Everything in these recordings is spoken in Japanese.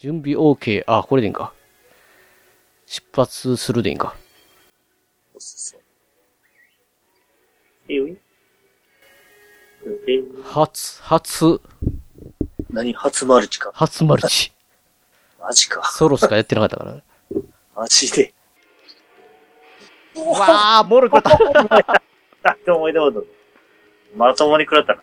準備 OK。あ、これでいいんか。出発するでいいんか。初、初、何？初マルチか。初マルチ。マジか。ソロしかやってなかったからね。マジで。わ あ、ボール食った。あ、って思い出こと。まともに食らったな。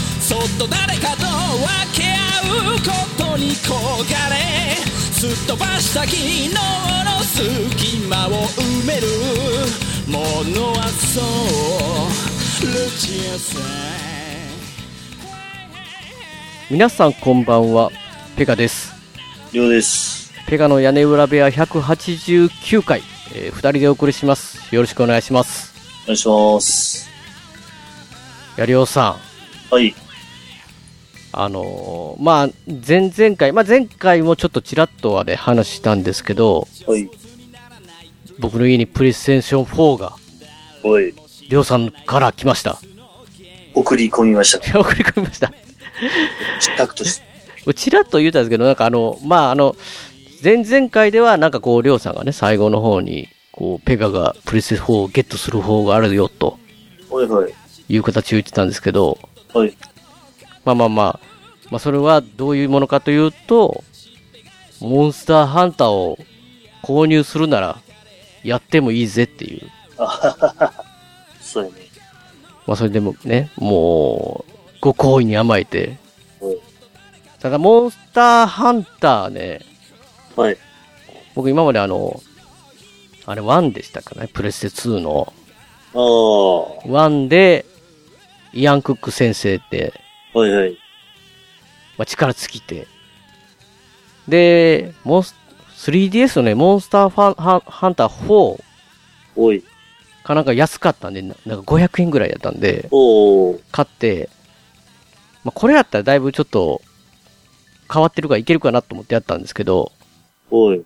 そっと誰かと分け合うことに焦がれすっ飛ばした昨日の隙間を埋めるものはそうルチアさん皆さんこんばんは。ペガです。りょうです。ペガの屋根裏部屋189回、えー二人でお送りします。よろしくお願いします。お願いします。やりおさん。はい。あのーまあ、前々回、まあ、前回もちょっとちらっとはね、話したんですけど、はい。僕の家にプレイステーション4が、おい。りょうさんから来ました。送り込みました。送り込みました。タクとして。ちらっと言うたんですけど、なんかあの、まあ、あの、前々回ではなんかこう、りょうさんがね、最後の方に、こう、ペガがプレステ4をゲットする方があるよ、とはいはい。いう形を言ってたんですけど、はい。まあまあまあ、まあそれはどういうものかというと、モンスターハンターを購入するなら、やってもいいぜっていう。そうやね。まあそれでもね、もう、ご好意に甘えて。はい。ただ、モンスターハンターね、はい。僕今まであの、あれ1でしたかね、プレステ2の。ああ。1で、イアン・クック先生って、はいはい。まあ、力尽きて。で、モンス、3DS のね、モンスターファンハンハンター4おい。かなんか安かったんで、ななんか500円ぐらいやったんで。買って、まあ、これやったらだいぶちょっと変わってるからいけるかなと思ってやったんですけど、おい。う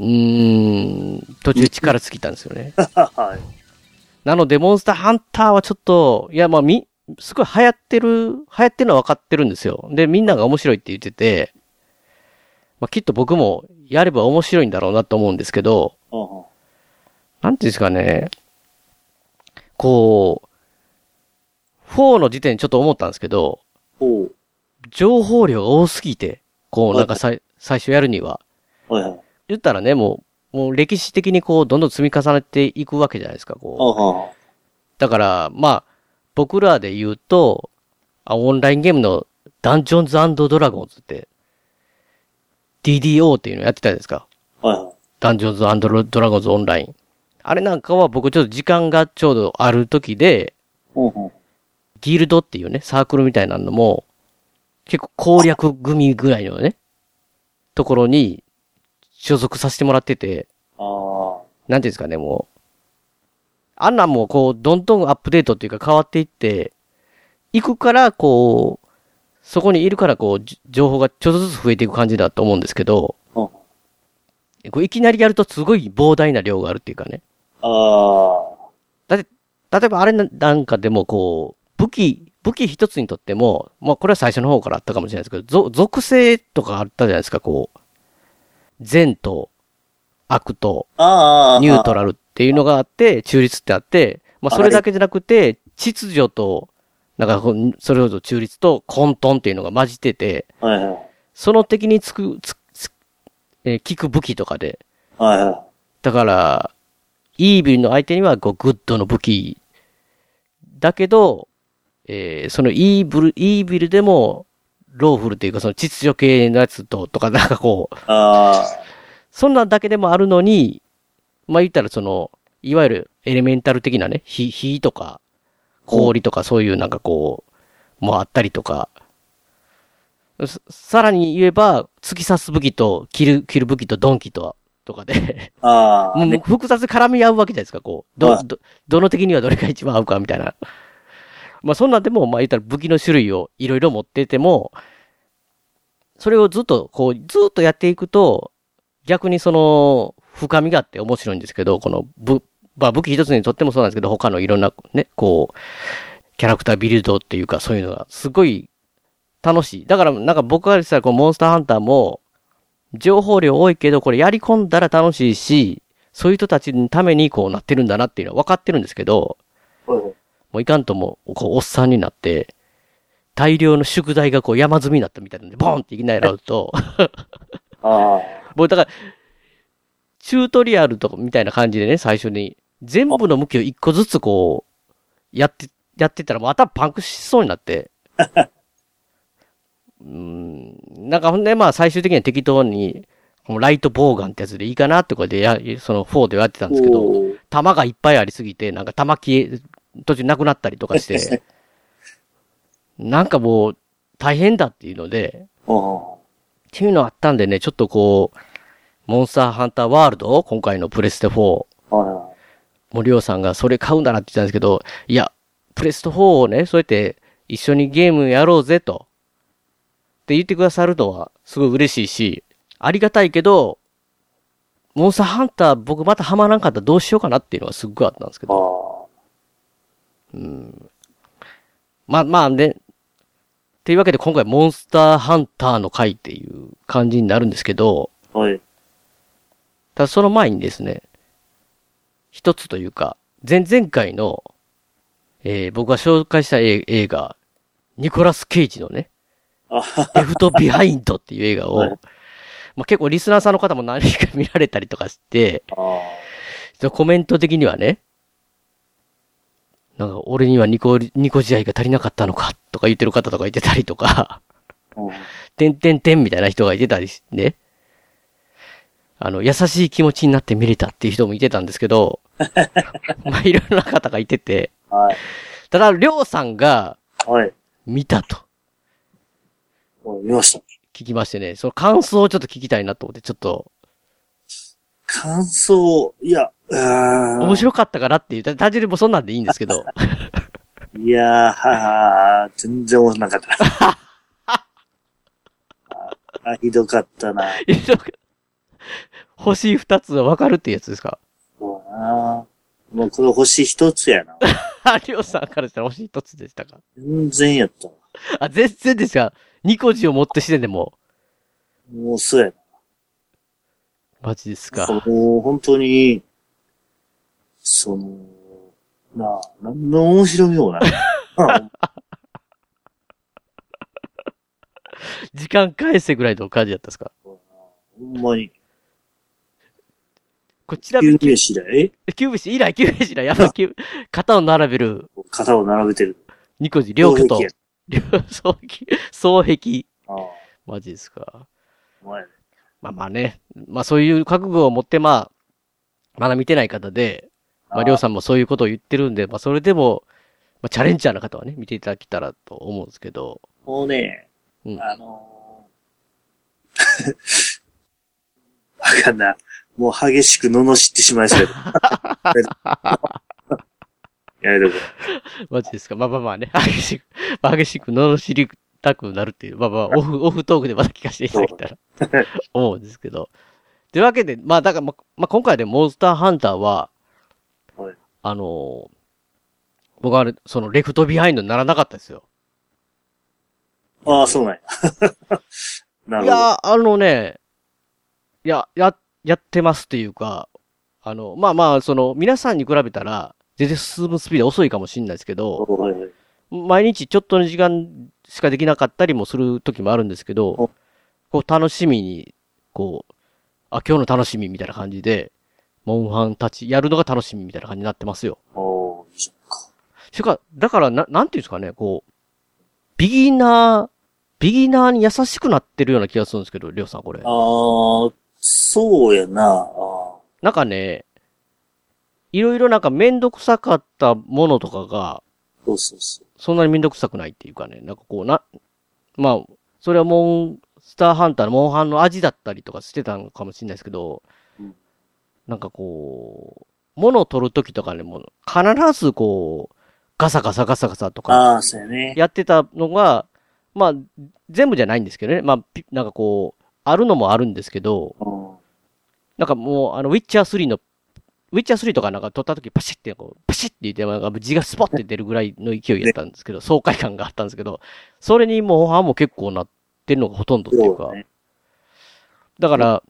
ーん、途中力尽きたんですよね。はい。なので、モンスターハンターはちょっと、いや、まあ、み、すごい流行ってる、流行ってるのは分かってるんですよ。で、みんなが面白いって言ってて、まあ、きっと僕もやれば面白いんだろうなと思うんですけど、なんていうんですかね、こう、4の時点でちょっと思ったんですけど。情報量が多すぎて、こう、なんかさい最初やるには。言ったらね、もう、もう歴史的にこう、どんどん積み重ねていくわけじゃないですか、こう。だから、まあ、僕らで言うと、あオンラインゲームのダンジョンズドラゴンズって、DDO っていうのやってたじゃないですか。はいはい。ダンジョンズドラゴンズオンライン。あれなんかは僕ちょっと時間がちょうどある時で。ギルドっていうね、サークルみたいなのも、結構攻略組ぐらいのね、ところに所属させてもらってて、ああ。なんていうんですかね、もう。あんなんもこう、どんどんアップデートっていうか変わっていって、行くから、こう、そこにいるから、こう、じ情報がちょっとずつ増えていく感じだと思うんですけど、こういきなりやるとすごい膨大な量があるっていうかね。あだって、例えばあれななんかでもこう、武器、武器一つにとっても、まあこれは最初の方からあったかもしれないですけど、ぞ属性とかあったじゃないですか、こう。善と悪とあ。ああ。ニュートラルっていうのがあって、中立ってあって、まあそれだけじゃなくて、秩序と、なんかそれほど中立と混沌っていうのが混じってて、はいはい。その敵につく、つつえー効く武器とかで、はいはい。だから、 evil の相手にはこう good の武器。だけど、えーその evil、evil でも、 lawful っていうかその秩序系のやつと、とかなんかこう、あそんなんだけでもあるのに、まあ言ったらその、いわゆるエレメンタル的なね、火、火とか、氷とかそういうなんかこう、もあったりとか、ささらに言えば、突き刺す武器と、切る、切る武器とドンキと、とかで、ああ、もうね。複雑に絡み合うわけじゃないですか、こう。ど、はいど、どの敵にはどれが一番合うかみたいな。まあそんなんでも、まあ言ったら武器の種類をいろいろ持ってても、それをずっと、こう、ずっとやっていくと、逆にその、深みがあって面白いんですけど、この武、まあ武器一つにとってもそうなんですけど、他のいろんなね、こう、キャラクタービルドっていうかそういうのがすごい楽しい。だからなんか僕からしたらこうモンスターハンターも、情報量多いけど、これやり込んだら楽しいし、そういう人たちのためにこうなってるんだなっていうのは分かってるんですけど、もういかんとも、こう、おっさんになって、大量の宿題がこう山積みになったみたいなんで、ボンっていきなりなると、あ もうだから、チュートリアルとかみたいな感じでね、最初に、全部の向きを一個ずつこう、やって、やってたらもう頭パンクしそうになって。うーん、なんかほんでまあ最終的には適当に、このライトボウガンってやつでいいかなってこれでや、その4でやってたあ。んですけど、弾がいっぱいありすぎて、なんか弾消え、途中なくなったりとかして、なんかもう大変だっていうので。っていうのあったんでね、ちょっとこう、モンスターハンターワールド？今回のプレステ4、はいはい。森尾さんがそれ買うんだなって言ったんですけど、いや、プレステ4をね、そうやって一緒にゲームやろうぜと、って言ってくださるのはすごい嬉しいし、ありがたいけど、モンスターハンター僕またハマらんかったらどうしようかなっていうのはすっごいあったんですけど、あまあまあね、っていうわけで今回モンスターハンターの回っていう感じになるんですけど、あ。はい。ただその前にですね、一つというか、前々回の、えー僕が紹介した映映画、ニコラス・ケイジのね、あレフト・ビハインドっていう映画を、はい。まあ、結構リスナーさんの方も何人か見られたりとかして、コメント的にはね、なんか俺にはニコ、ニコジ愛が足りなかったのかとか言ってる方とかいてたりとか、うん。てんてんてんみたいな人がいてたりしてね。あの、優しい気持ちになって見れたっていう人もいてたんですけど、まあ、いろいろな方がいてて、はい。ただ、りょうさんがはい。見たとお見ました。聞きましてね、その感想をちょっと聞きたいなと思って、ちょっと、感想、いや、うーん面白かったかなっていう、た単純にもうそんなんでいいんですけど、いやー、はは全然面白なかった。あ、ひどかったな。星二つはわかるってやつですか？そうな。もうこれ星一つやな。あ、りょうさんからしたら星一つでしたか？全然やったわ。あ、全然ですか？ニコジを持ってしてでも、もうそうやマジですな。か。もう本当に、その、なあ、なんの面白みもない。あ時間返せぐらいの感じだったんですか？ほんまに、こちらキューブシ以来、キューブシ以来、やっぱキュー肩を並べる、肩を並べてる。ニコジ、両巨と。両、両、双璧、双璧。ああ、マジですか。まあまあね。まあそういう覚悟を持って、まあ、まだ見てない方で、まあ、りょうさんもそういうことを言ってるんで、まあそれでも、まあチャレンジャーな方はね、見ていただけたらと思うんですけど、もうね、うん。あのー、わかんない。もう激しく罵ってしまいそうや。やめとこマジですか？まあまあまあね、激しく、まあ激しく罵りたくなるっていう、まあまあ、オフ、オフトークでまた聞かせていただけたら、思うんですけど。というわけで、まあだから、まあ、まあ今回でモンスターハンターは、はいあのー僕はあれ、そのレフトビハインドにならなかったですよ。う。ああ、そうなんや。なるほど。いや、あのね、いや、や、やってますっていうか、あの、まあまあ、その、皆さんに比べたら、全然進むスピード遅いかもしれないですけど、はいはい。毎日ちょっとの時間しかできなかったりもする時もあるんですけどお、こう楽しみに、こう、あ、今日の楽しみみたいな感じで、モンハンたちやるのが楽しみみたいな感じになってますよ。おー、いいじゃんか。それから、だからな、なんていうんですかね、こう、ビギナー、ビギナーに優しくなってるような気がするんですけど、りょうさんこれ。ああ、そうやな。なんかね、いろいろなんかめんどくさかったものとかが、そうそうそう。そんなにめんどくさくないっていうかね、なんかこうな、まあ、それはモンスターハンターのモンハンの味だったりとかしてたのかもしれないですけど、うんなんかこう、物を取るときとかね、もう必ずこう、ガサガサガサガサとか、やってたのが、まあ、全部じゃないんですけどね。まあ、ピなんかこう、あるのもあるんですけど、うん。なんかもう、あの、ウィッチャー3の、ウィッチャー3とかなんか撮った時パシッてこう、パシッて言って、なんか字がスポッて出るぐらいの勢いやったんですけど、爽快感があったんですけど、それにもうハンも結構なってるのがほとんどっていうか。だから、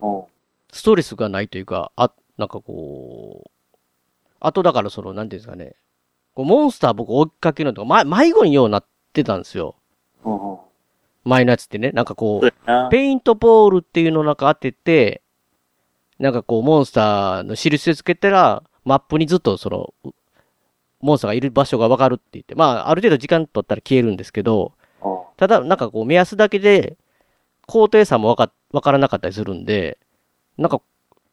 うん。ストレスがないというか、あ、なんかこう、あとだからその、なんていうんですかね、こうモンスター僕追いかけるのとか、ま、迷子にようなってたんですよ。前のやつってね、なんかこう。ペイントボールっていうのをなんか当てて、なんかこう、モンスターの印をつけたら、マップにずっとその、うモンスターがいる場所がわかるって言って、まあ、ある程度時間取ったら消えるんですけど、うんただ、なんかこう、目安だけで、高低差もわか、わからなかったりするんで、なんか、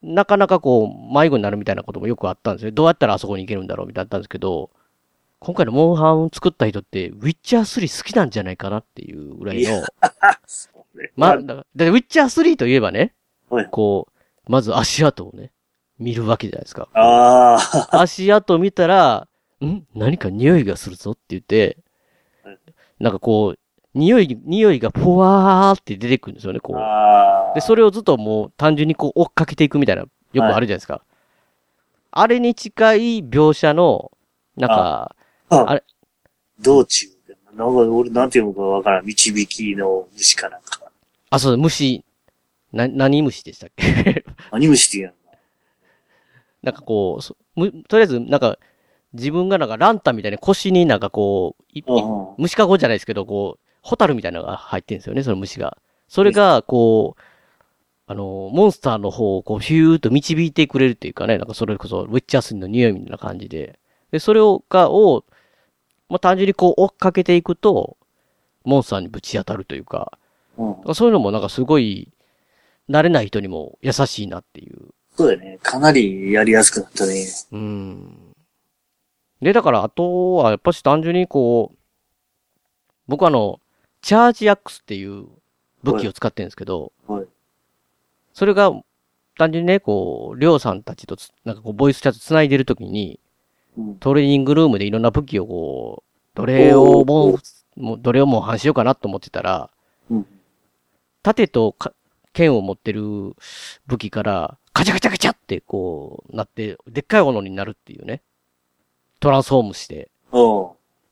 なかなかこう、迷子になるみたいなこともよくあったんですよ。どうやったらあそこに行けるんだろうみたいなのあったんですけど、今回のモンハン作った人って、ウィッチャー3好きなんじゃないかなっていうぐらいいの、まあ、だからでウィッチャー3といえばね、はい。こう、まず足跡をね、見るわけじゃないですか。ああ、足跡見たら、ん？何か匂いがするぞって言ってはい、なんかこう、匂い、匂いがふわーって出てくるんですよね、こう。で、それをずっともう単純にこう追っかけていくみたいな、よくあるじゃないですか。あれに近い描写の、なんか、ああれ道中で。なんか俺なんていうのかわからん。導きの虫かなんか。あ、そう、虫、な、何虫でしたっけ？何虫って言うのなんかこうそむ、とりあえず、なんか、自分がなんかランタンみたいな腰になんかこう、い虫かごじゃないですけど、こう、ホタルみたいなのが入ってるんですよね、その虫が。それが、こう、あの、モンスターの方をこう、ヒューッと導いてくれるっていうかね、なんかそれこそ、ウィッチャースの匂いみたいな感じで。で、それを、が、を、まあ、単純にこう、追っかけていくと、モンスターにぶち当たるというか、うん。そういうのもなんかすごい、慣れない人にも優しいなっていう。そうだよね。かなりやりやすくなったね。うん。で、だから、あとは、やっぱし単純にこう、僕あの、チャージアックスっていう武器を使ってるんですけど、はい。それが、単純にね、こう、りょうさんたちとつ、なんかこう、ボイスチャット繋いでるときに、うん。トレーニングルームでいろんな武器をこう、どれをもう、どれをもう反しようかなと思ってたら、うん。盾とか剣を持ってる武器から、カチャカチャカチャってこう、なって、でっかいものになるっていうね。トランスフォームして。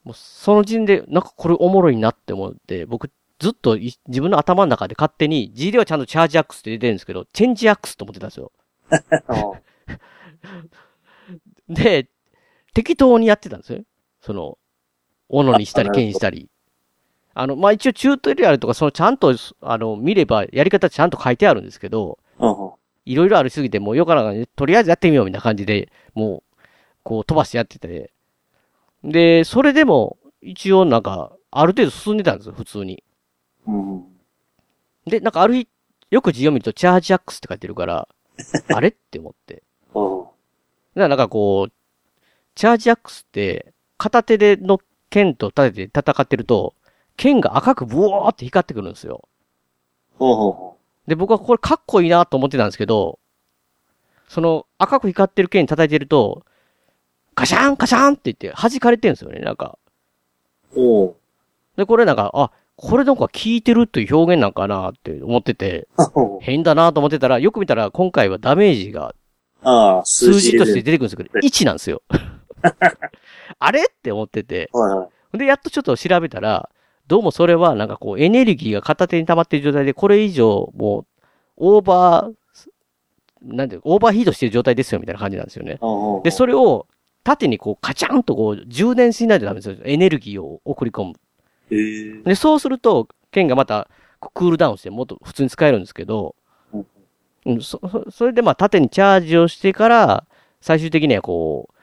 もうその時点で、なんかこれおもろいなって思って、僕ずっとい自分の頭の中で勝手に G ではちゃんとチャージアックスって出てるんですけど、チェンジアックスと思ってたんですよ。で、適当にやってたんですよ。その、斧にしたりあ剣にしたり。あの、まあ、一応チュートリアルとか、そのちゃんと、あの、見ればやり方ちゃんと書いてあるんですけど、いろいろありすぎて、もうよからないとりあえずやってみようみたいな感じで、もう、こう飛ばしてやってて。で、それでも、一応なんか、ある程度進んでたんですよ、普通に。うん。で、なんかある日、よく字を見ると、チャージアックスって書いてるから、あれ？って思って。おうだからなんかこう、チャージアックスって、片手での剣と盾で戦ってると、剣が赤くブワーって光ってくるんですよ。おうおで、僕はこれかっこいいなと思ってたんですけど、その赤く光ってる剣叩いてると、ガシャンガシャンって言って弾かれてるんですよね、なんか。うおうで、これなんか、あ、これなんか効いてるという表現なんかなって思ってて、変だなと思ってたら、よく見たら今回はダメージが数字としてで出てくるんですけど、1なんですよ。あれ？って思ってて。で、やっとちょっと調べたら、どうもそれはなんかこうエネルギーが片手に溜まっている状態で、これ以上もう、オーバー、なんで、オーバーヒートしてる状態ですよみたいな感じなんですよね。で、それを縦にこうカチャンとこう充電しないとダメですよ。エネルギーを送り込む。えーで、そうすると、剣がまたクールダウンしてもっと普通に使えるんですけど、うんそそれでまあ縦にチャージをしてから、最終的にはこう、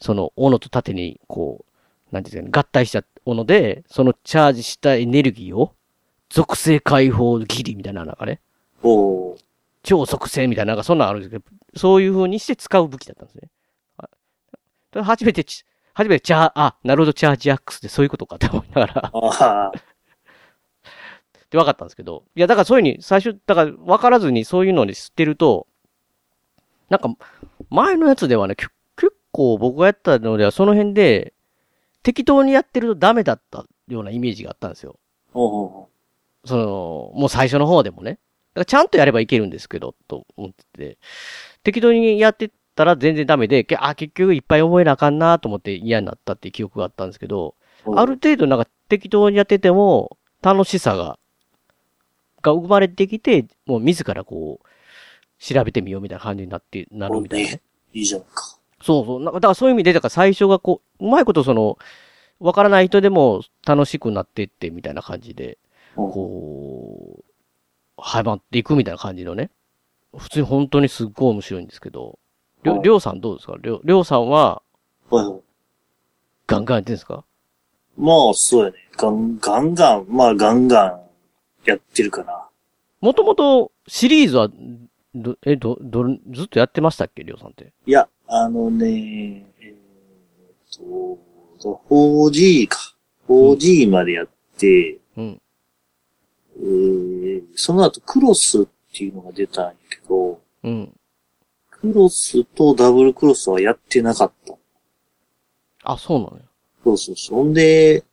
その斧と縦にこう、なんていうんですかね、合体した斧で、そのチャージしたエネルギーを、属性解放ギリみたいな、なんかね、おう超属性みたいな、なんかそんなのあるんですけど、そういう風にして使う武器だったんですね。初めてち、初めてチャー、あ、なるほど、チャージアックスってそういうことかって思いながら、って分かったんですけど、いや、だからそういうふうに、最初、だから分からずにそういうのに知ってると、なんか、前のやつではね、き結構僕がやったのでは、その辺で、適当にやってるとダメだったようなイメージがあったんですよ。ほうほうほその、もう最初の方でもね。だからちゃんとやればいけるんですけど、と思ってて。適当にやってたら全然ダメで、けあ、結局いっぱい覚えなあかんなと思って嫌になったっていう記憶があったんですけど、うある程度なんか適当にやってても、楽しさが、が生まれてきて、もう自らこう、調べてみようみたいな感じになって、なるみたいなね。いいじゃんか。そうそう。なんかだからそういう意味で、だから最初がこう、うまいことその、わからない人でも楽しくなってってみたいな感じで、うんこう、はまっていくみたいな感じのね。普通に本当にすっごい面白いんですけど、りょ、はいりょうさんどうですか？りょう、りょうさんははいはい。ガンガンやってるんですか？まあ、そうやね。ガン、ガンガン、まあ、ガンガンやってるかな。もともとシリーズは、ど、え、ど、ど、ずっとやってましたっけ？りょうさんって。いや、あのね、えーっと、4G か。4G までやって、うん。えーその後クロスっていうのが出たんやけど、うん。クロスとダブルクロスはやってなかった。あ、そうなのよ。そうそうそう。ほんで、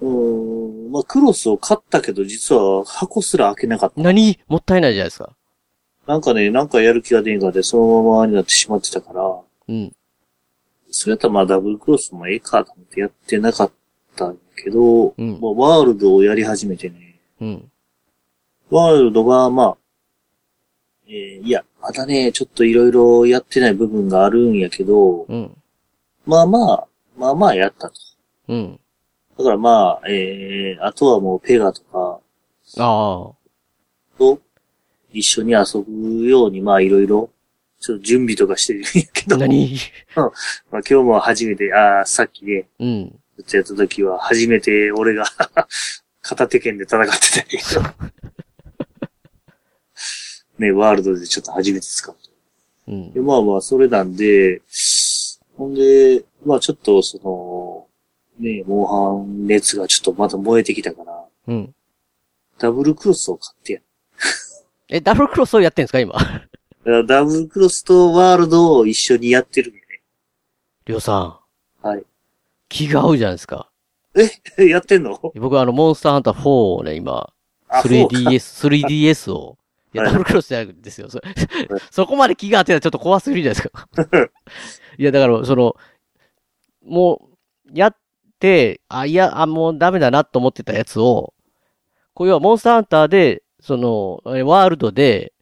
うーん、まあ、クロスを買ったけど、実は箱すら開けなかった。何？もったいないじゃないですか。なんかね、なんかやる気が出んかで、そのままになってしまってたから、うん。それやったらまあダブルクロスもええかと思ってやってなかったんやけど、うんまあワールドをやり始めてね、うん。ワールドがまあ、えーいや、まだね、ちょっといろいろやってない部分があるんやけど、うん。まあまあ、まあまあやったと。うん。だからまあ、えー、あとはもうペガとかああ。と一緒に遊ぶようにまあいろいろ、ちょっと準備とかしてるんやけど、何？まあ今日も初めて、ああ、さっきね、うん。ずっとやった時は、初めて俺が 片手剣で戦ってたけど。ね、ワールドでちょっと初めて使った。うんで。まあまあ、それなんで、ほんで、まあちょっとその、ね、モンハン熱がちょっとまた燃えてきたから、うん。ダブルクロスを買ってやえ、ダブルクロスをやってんですか今？ダブルクロスとワールドを一緒にやってるんよね。りょうさん。はい。気が合うじゃないですか。え？やってんの？僕はあの、モンスターハンター4をね、今、あ、そうか 3DS、3DS を、いや、はいダブルクロスじゃないんですよ。そ そこまで気が合ってたらちょっと怖すぎるじゃないですか。いや、だから、その、もう、やって、あ、いや、あ、もうダメだなと思ってたやつを、こう要はモンスターハンターで、その、えワールドで、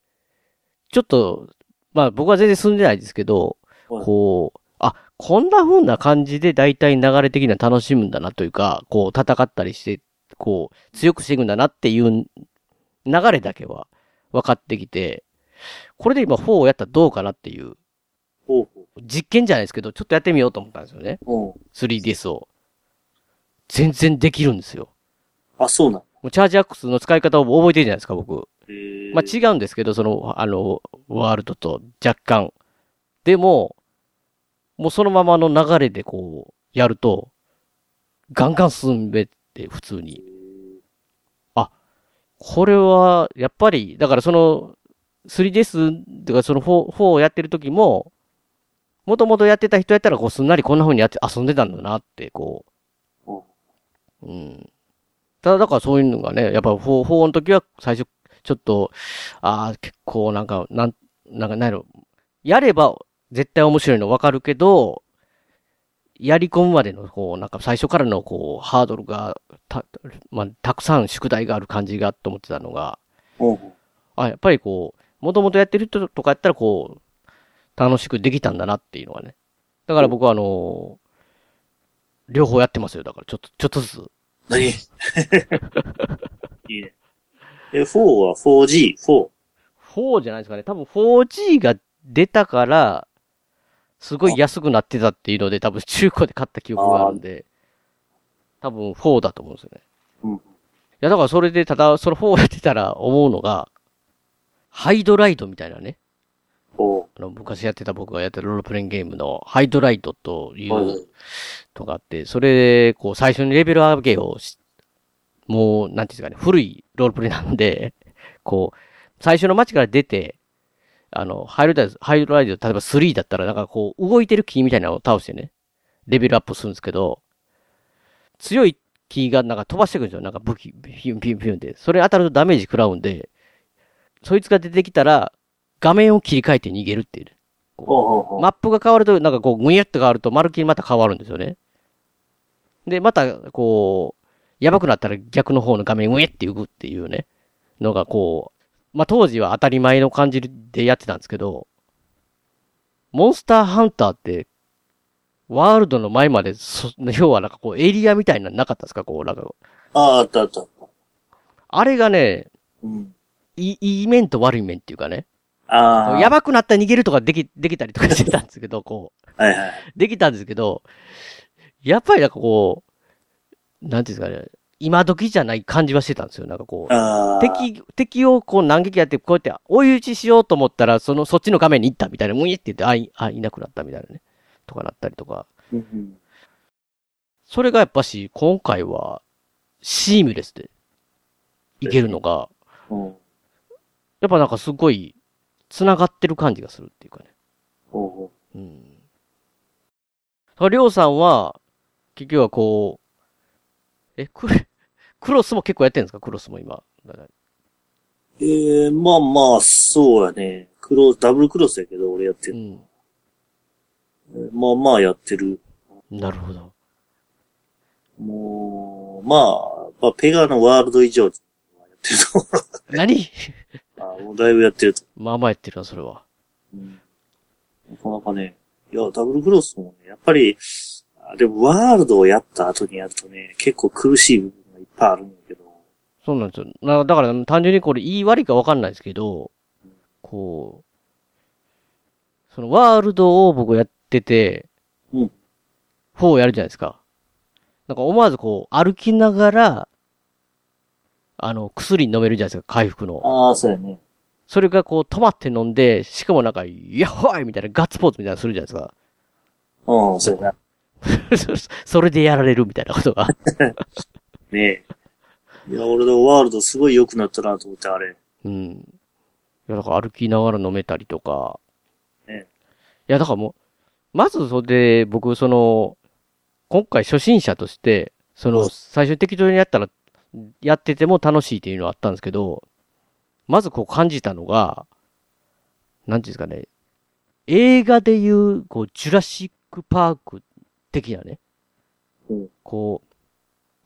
ちょっと、まあ僕は全然住んでないですけど、はいこう、あ、こんな風な感じで大体流れ的には楽しむんだなというか、こう戦ったりして、こう強くしていくんだなっていう流れだけは分かってきて、これで今4をやったらどうかなっていう実験じゃないですけど、ちょっとやってみようと思ったんですよね。う。うん。3DS を。全然できるんですよ。あ、そうなん。もうチャージアックスの使い方を覚えてるじゃないですか、僕。えー、まあ違うんですけど、その、あの、ワールドと若干。でも、もうそのままの流れでこう、やると、ガンガン進めて、普通に。これは、やっぱり、だからその、3DS とかその4、4をやってる時も、もともとやってた人やったら、こう、すんなりこんな風にやって遊んでたんだなって、こう。うん。ただ、だからそういうのがね、やっぱ4、4の時は最初、ちょっと、ああ、結構なんか、なん、なんか、なんやろ、やれば絶対面白いのわかるけど、やり込むまでの、こう、なんか最初からの、こう、ハードルが、た、まあ、たくさん宿題がある感じがと思ってたのが、あ、やっぱりこう、もともとやってる人とかやったら、こう、楽しくできたんだなっていうのがね。だから僕はあの両方やってますよ。だからちょっと、ちょっとずつ。何？いいね。え、4は 4G、4。4じゃないですかね。多分 4G が出たから、すごい安くなってたっていうので、多分中古で買った記憶があるんで、多分4だと思うんですよね。うん。いや、だからそれで、ただ、その4やってたら思うのが、ハイドライドみたいなね。昔やってた僕がやってるロールプレイングゲームのハイドライトといはいうのがあって、それで、こう、最初にレベル上げをし、もう、なんていうんですかね、古いロールプレイなんで、こう、最初の街から出て、あの、ハイドライト、ハイドライト、例えば3だったら、なんかこう、動いてる木みたいなのを倒してね、レベルアップするんですけど、強い木がなんか飛ばしてくるんですよ。なんか武器、ピュンピュンピュンで。それ当たるとダメージ食らうんで、そいつが出てきたら、画面を切り替えて逃げるっていうね。ほう。マップが変わると、なんかこう、ぐにゃっと変わると、まるっきりまた変わるんですよね。で、また、こう、やばくなったら逆の方の画面、ぐにゃって浮くっていうね、のがこう、まあ、当時は当たり前の感じでやってたんですけど、モンスターハンターって、ワールドの前まで、そ 要はなんかこう、エリアみたいなのなかったですか？こう、なんか、ああ、あったあった。あれがね、うん。いい、いい面と悪い面っていうかね、ああ。やばくなったら逃げるとかでき、できたりとかしてたんですけど、こう、はいはい。できたんですけど、やっぱりなんかこう、なんていうんですかね、今時じゃない感じはしてたんですよ。なんかこう。敵、敵をこう何撃やって、こうやって追い打ちしようと思ったら、その、そっちの画面に行ったみたいな、むいって言って、あ、い、あ、いなくなったみたいなね。とかなったりとか。それがやっぱし、今回は、シームレスで、いけるのが、うん。やっぱなんかすごい、繋がってる感じがするっていうかね。ほうほうん。だりょうさんは、結局はこう、え、クレ、クロスも結構やってるんですか？クロスも今。だからう。ええまあまあ、そうやね。クロス、ダブルクロスやけど、俺やってる。うん。えーまあまあやってる。なるほど。もう、まあ、まあ、ペガのワールド以上やってると。何？もうだいぶやってると。まあまあやってるな、それは。うん。なかなかね、いや、ダブルクロスもね、やっぱり、あでもワールドをやった後にやるとね、結構苦しい部分がいっぱいあるんだけど、そうなんですよ。なだから単純にこれ言い悪いかわかんないですけど、こう、そのワールドを僕やってて、うん。4やるじゃないですか。なんか思わずこう、歩きながら、あの、薬飲めるじゃないですか、回復の。ああ、そうやね。それがこう、止まって飲んで、しかもなんか、やっほーいみたいなガッツポーズみたいなのするじゃないですか。うん、そうやな。それでやられるみたいなことが。ねえ。いや、俺のワールドすごい良くなったなと思って、あれ。うん。いや、だから歩きながら飲めたりとか。ねいや、だからもう、まずそれで、僕、その、今回初心者として、その、うん最初に適当にやったら、やってても楽しいっていうのはあったんですけど、まずこう感じたのが、なんていうんですかね、映画でいう、こう、ジュラシックパーク的なね、うんこう、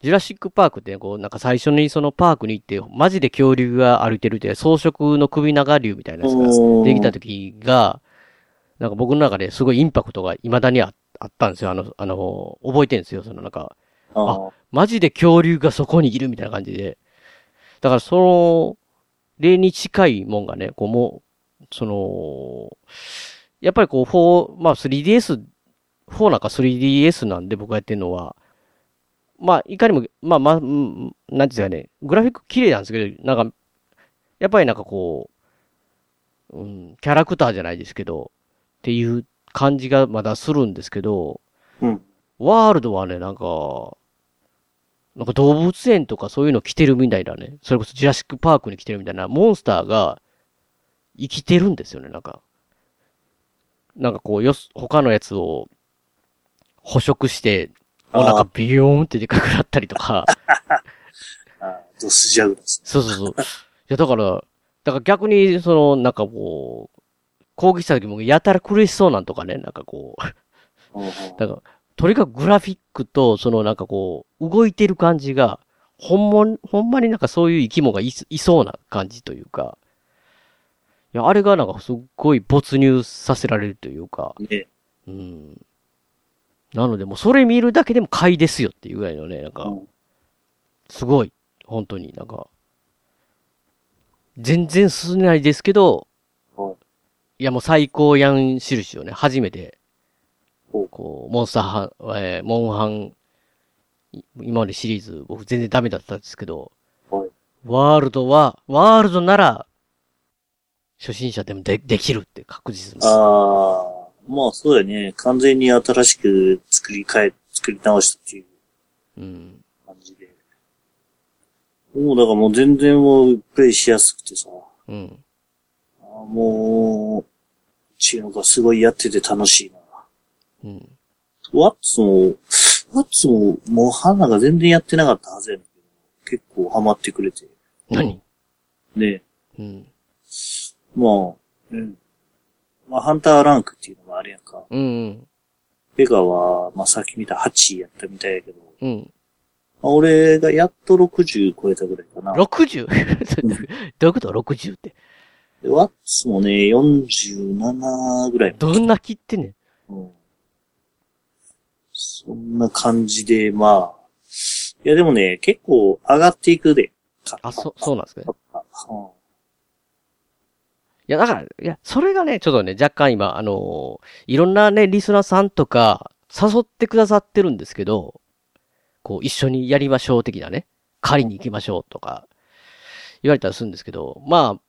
ジュラシックパークってね、こう、なんか最初にそのパークに行って、マジで恐竜が歩いてるって、草食の首長竜みたいなやつがうんできた時が、なんか僕の中ですごいインパクトが未だにああったんですよ。あの、あの、覚えてるんですよ。そのなんか、ああ。マジで恐竜がそこにいるみたいな感じで。だからその、例に近いもんがね、こうもう、その、やっぱりこう、4、まあ 3DS、4なんか 3DS なんで僕がやってるのは、まあ、いかにも、まあまあ、うんなんていうんですかね、グラフィック綺麗なんですけど、なんか、やっぱりなんかこう、うん、キャラクターじゃないですけど、っていう感じがまだするんですけど、うん。ワールドはね、なんか、なんか動物園とかそういうの来てるみたいなね。それこそジュラシックパークに来てるみたいな、モンスターが生きてるんですよね、なんか。なんかこう、よす、他のやつを捕食して、お腹ビヨーンってでかくなったりとか。ドスジャグです。そうそうそう。いや、だから、だから逆に、その、なんかこう、攻撃した時もやたら苦しそうなんとかね、なんかこう、だから、とにかくグラフィックと、そのなんかこう、動いてる感じが、ほんま、ほんまになんかそういう生き物がいいそうな感じというか、いや、あれがなんかすっごい没入させられるというか、ね。うん。なのでもうそれ見るだけでも買いですよっていうぐらいのね、なんか、うん。すごい、本当になんか、全然進んでないですけど、はいいやもう最高やん印をね、初めてこう、モンスターハン、えーモンハン、い今までシリーズ僕全然ダメだったんですけど、はいワールドは、ワールドなら、初心者でもでできるって確実です。ああ、まあそうだね。完全に新しく作り変え、作り直したっていううん。感じで。もうだからもう全然もうプレイしやすくてさ。うん。あーもう、違うかすごいやってて楽しいな。うん。ワッツも、ワッツももう花が全然やってなかったはずやねんけど、結構ハマってくれて。何？ね。うん。まあ、うん。まあ、ハンターランクっていうのがあるやんか。うんうん。ペガは、まあ、さっき見た8やったみたいやけど、うん。まあ、俺がやっと60超えたぐらいかな。60? どういうこと ?60 って。でワッツもね、47ぐらい。どんな切ってんね。そんな感じで、まあ。いや、でもね、結構上がっていくで。あ、そ、そうなんですかね。うんいや、だから、いや、それがね、ちょっとね、若干今、あのーいろんなね、リスナーさんとか、誘ってくださってるんですけど、こう、一緒にやりましょう的なね、狩りに行きましょうとか、言われたりするんですけど、ま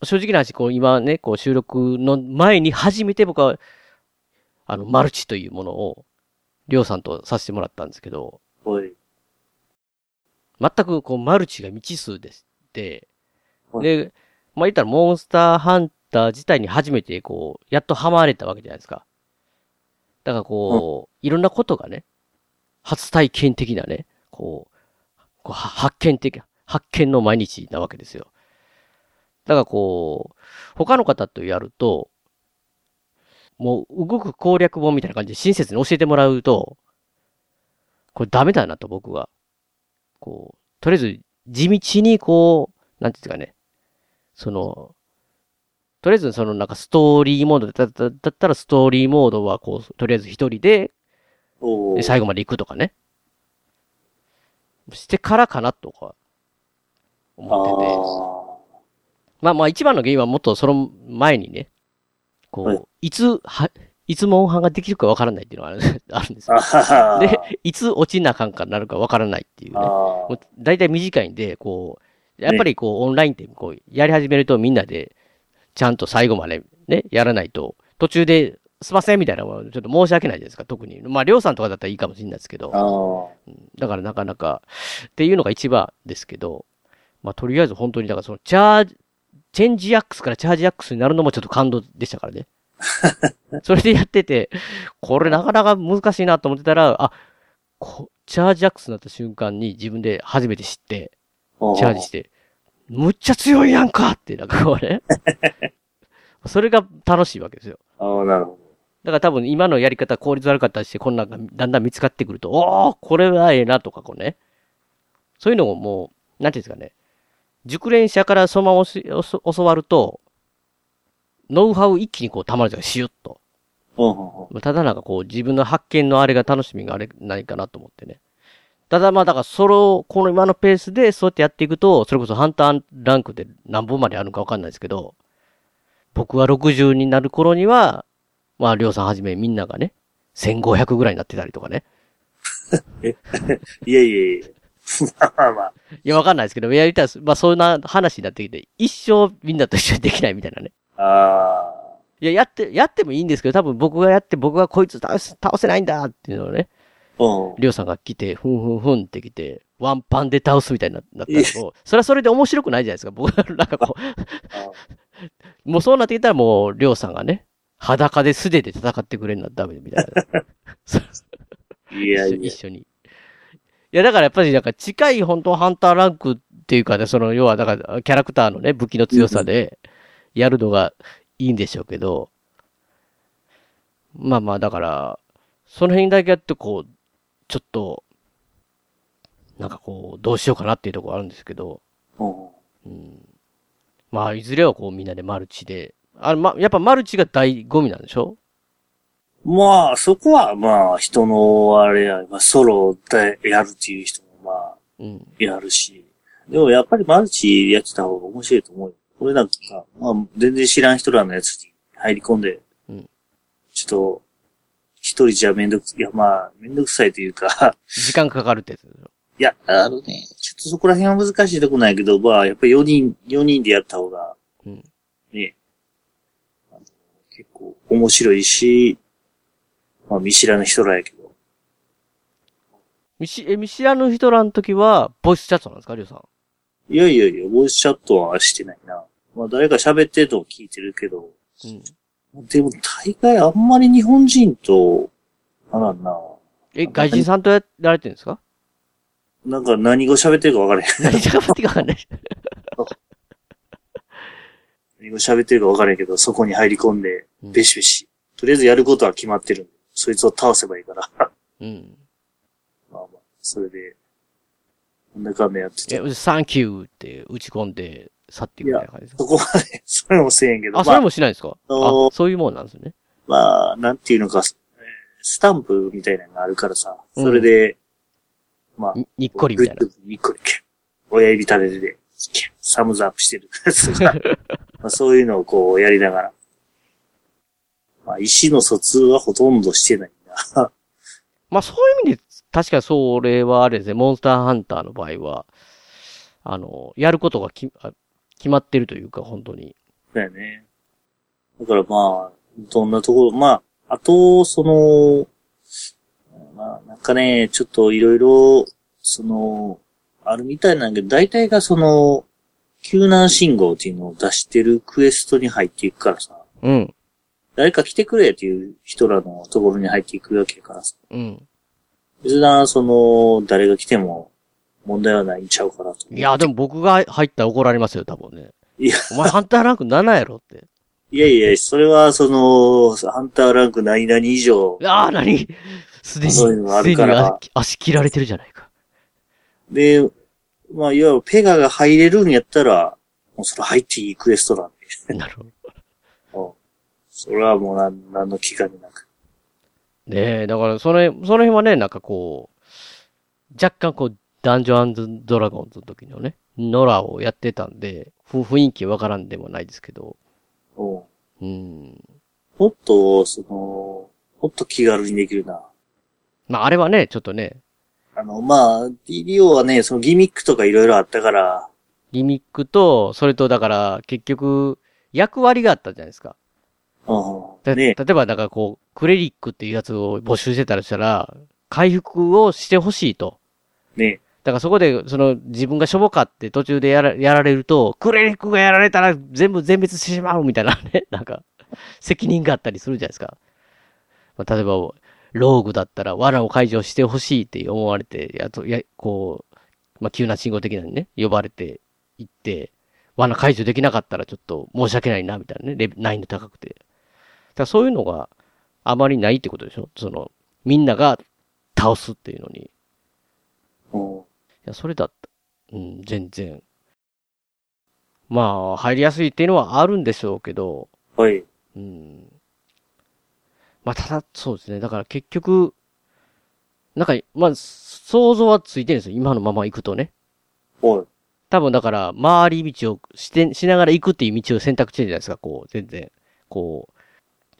あ、正直な話、こう、今ね、こう、収録の前に初めて僕は、あの、マルチというものを、りょうさんとさせてもらったんですけど、おい。全くこう、マルチが未知数ですって、はいで、まあ、言ったらモンスターハンター自体に初めてこう、やっとハマれたわけじゃないですか。だからこう、いろんなことがね、初体験的なね、こう、こうは発見的、発見の毎日なわけですよ。だからこう、他の方とやると、もう動く攻略本みたいな感じで親切に教えてもらうと、これダメだなと僕は。こう、とりあえず地道にこう、なんていうかね、その、とりあえずそのなんかストーリーモードだだだったらストーリーモードはこう、とりあえず一人でで最後まで行くとかね。してからかなとか、思ってて。あまあまあ一番の原因はもっとその前にね、こう、はいい、つ、は、いつモンハンができるかわからないっていうのがある んですー。よ。で、いつ落ちなあかんかなるかわからないっていうね。あもう大体短いんで、こう、やっぱりこう、オンラインって、こう、やり始めるとみんなで、ちゃんと最後までね、やらないと、途中で、すいませんみたいなのは、ちょっと申し訳ないじゃないですか、特に。まあ、りょうさんとかだったらいいかもしれないですけどだからなかなか、っていうのが一番ですけど、まあ、とりあえず本当に、だからその、チャージ、チェンジアックスからチャージアックスになるのもちょっと感動でしたからね。それでやってて、これなかなか難しいなと思ってたら、あ、こチャージアックスになった瞬間に自分で初めて知って、あ。チャージして、むっちゃ強いやんかって、なんかこうね。それが楽しいわけですよ。ああ、なるほだから多分今のやり方効率悪かったりして、こんなんがだんだん見つかってくると、おおこれはええなとかこうね。そういうのをもう、なんていうんですかね。熟練者からそのまま教わると、ノウハウ一気にこう溜まるじゃん、シュッと。ただなんかこう自分の発見のあれが楽しみがあれないかなと思ってね。ただまあだからそれを、この今のペースでそうやってやっていくと、それこそハンターランクで何本まであるのかわかんないですけど、僕は60になる頃には、まありょうさんはじめみんながね、1500ぐらいになってたりとかね。いやいやいや。まあまあまあ。いやわかんないですけど、やりたいです。まあそんな話になってきて、一生みんなと一緒にできないみたいなね。あいや、やって、やってもいいんですけど、多分僕がやって僕がこいつ倒せ、倒せないんだっていうのをね、あ。うん。りょうさんが来て、ふんふんふんって来て、ワンパンで倒すみたいにななったらもう、それはそれで面白くないじゃないですか。僕は、なんかこあう、もうそうなってきたらもう、りょうさんがね、裸で素手で戦ってくれるのはダメみたいな。そ ういやいや一。緒に。いや、だからやっぱりなんか近い本当ハンターランクっていうかね、その、要はだからキャラクターのね、武器の強さでやるのがいいんでしょうけど、まあまあだから、その辺だけやってこう、ちょっと、なんかこう、どうしようかなっていうところあるんですけど、う。んうん、まあいずれはこうみんなでマルチで、あま、やっぱマルチが醍醐味なんでしょ？まあ、そこは、まあ、人の、あれや、まあ、ソロでやるっていう人も、まあ、うん。やるし。でも、やっぱりマルチやってた方が面白いと思うよ。俺なんか、まあ、全然知らん人らのやつに入り込んで、うんちょっと、一人じゃめんどくいや、まあ、めんどくさいというか、時間かかるってやついや、あのね、ちょっとそこら辺は難しいとこないけど、まあ、やっぱり4人、4人でやった方が、うんね、結構面白いし、まあ見知らぬ人らやけど。見し、え、見知らぬ人らの時は、ボイスチャットなんですか、りょうさん？いやいやいや、ボイスチャットはしてないな。まあ誰か喋ってると聞いてるけど、うん。でも大概あんまり日本人と、あらんな。え、外人さんとやられてるんですか？なんか何語喋ってるか分からへん。何がってかわかんない。何語喋ってるか分からへんけど、そこに入り込んで、うんベシベシ。とりあえずやることは決まってるそいつを倒せばいいから。うん。まあまあ、それで、なんだかんだやってえて。、サンキューって打ち込んで、去っていくみたいな感じですか？そこはね、それもせえへんけど。あ、それもしないんですか？あそういうもんなんですね。まあ、まあ、なんていうのか、えースタンプみたいなのがあるからさ、うんそれで、まあ、ににっこりみたいな。にっこり。親指立てて、サムズアップしてる。まあそういうのをこうやりながら。まあ、意思の疎通はほとんどしてないな。まあそういう意味で、確かにそれはあれですね、モンスターハンターの場合は、あの、やることがきあ決まってるというか、本当に。だよね。だからまあ、どんなところ、まあ、あと、その、まあ、なんかね、ちょっといろいろ、その、あるみたいなんだけど、大体がその、救難信号っていうのを出してるクエストに入っていくからさ、うん。誰か来てくれっていう人らのところに入っていくわけやからさ、うん。別な、その、誰が来ても問題はないんちゃうかなと。いや、でも僕が入ったら怒られますよ、多分ね。いや、お前ハンターランク7やろって。いやいや、それはその、ハンターランク何々以上、ああ、何？すでに、そういうのがあるから足足切られてるじゃないか。で、まあ、いわゆるペガが入れるんやったら、もうそれ入っていいクエストなんで。なるほど。うんそれはもう何の気兼ねなく。ねえ、だから、その、その辺はね、なんかこう、若干こう、ダンジョンドラゴンズの時のね、ノラをやってたんで、ふ雰囲気わからんでもないですけど、うんうん。もっと、その、もっと気軽にできるな。まあ、あれはね、ちょっとね、あの、まあ、DDO はね、そのギミックとかいろいろあったから、ギミックと、それとだから、結局、役割があったじゃないですか。うん。で例ねえば、だからこう、クレリックっていうやつを募集してたらしたら、回復をしてほしいと。ねだからそこで、その、自分がしょぼかって途中でやらやられると、クレリックがやられたら全部全滅してしまうみたいなね、なんか、責任があったりするじゃないですか。まあ、例えば、ローグだったら罠を解除してほしいって思われて、やと、や、こう、まあ、急な信号的なのにね、呼ばれて行って、罠解除できなかったらちょっと申し訳ないな、みたいなね、レベ難易度高くて。だそういうのがあまりないってことでしょ？その、みんなが倒すっていうのに。うん。いや、それだった。うん、全然。まあ、入りやすいっていうのはあるんでしょうけど、はい。うん。まあ、ただ、そうですね。だから結局、なんか、まあ、想像はついてるんですよ。今のまま行くとね。おい。多分だから、回り道をして、しながら行くっていう道を選択してるじゃないですか、こう、全然。こう、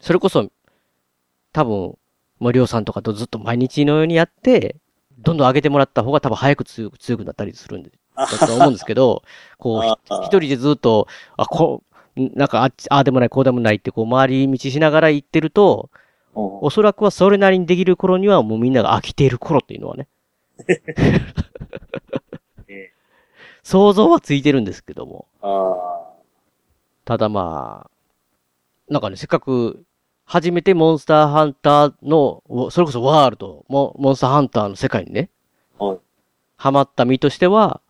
それこそ、多分、森尾さんとかとずっと毎日のようにやって、どんどん上げてもらった方が多分早く強く強くなったりするんで、だと思うんですけど、こう、一人でずっと、あ、こう、んなんかあっち、ああでもない、こうでもないって、こう、回り道しながら行ってると、う。んおそらくはそれなりにできる頃にはもうみんなが飽きている頃っていうのはね、ね 想像はついてるんですけども。あただまあ、なんかね、せっかく、初めてモンスターハンターの、おそれこそワールド、モモンスターハンターの世界にね、あ。はい。ハマった身としては、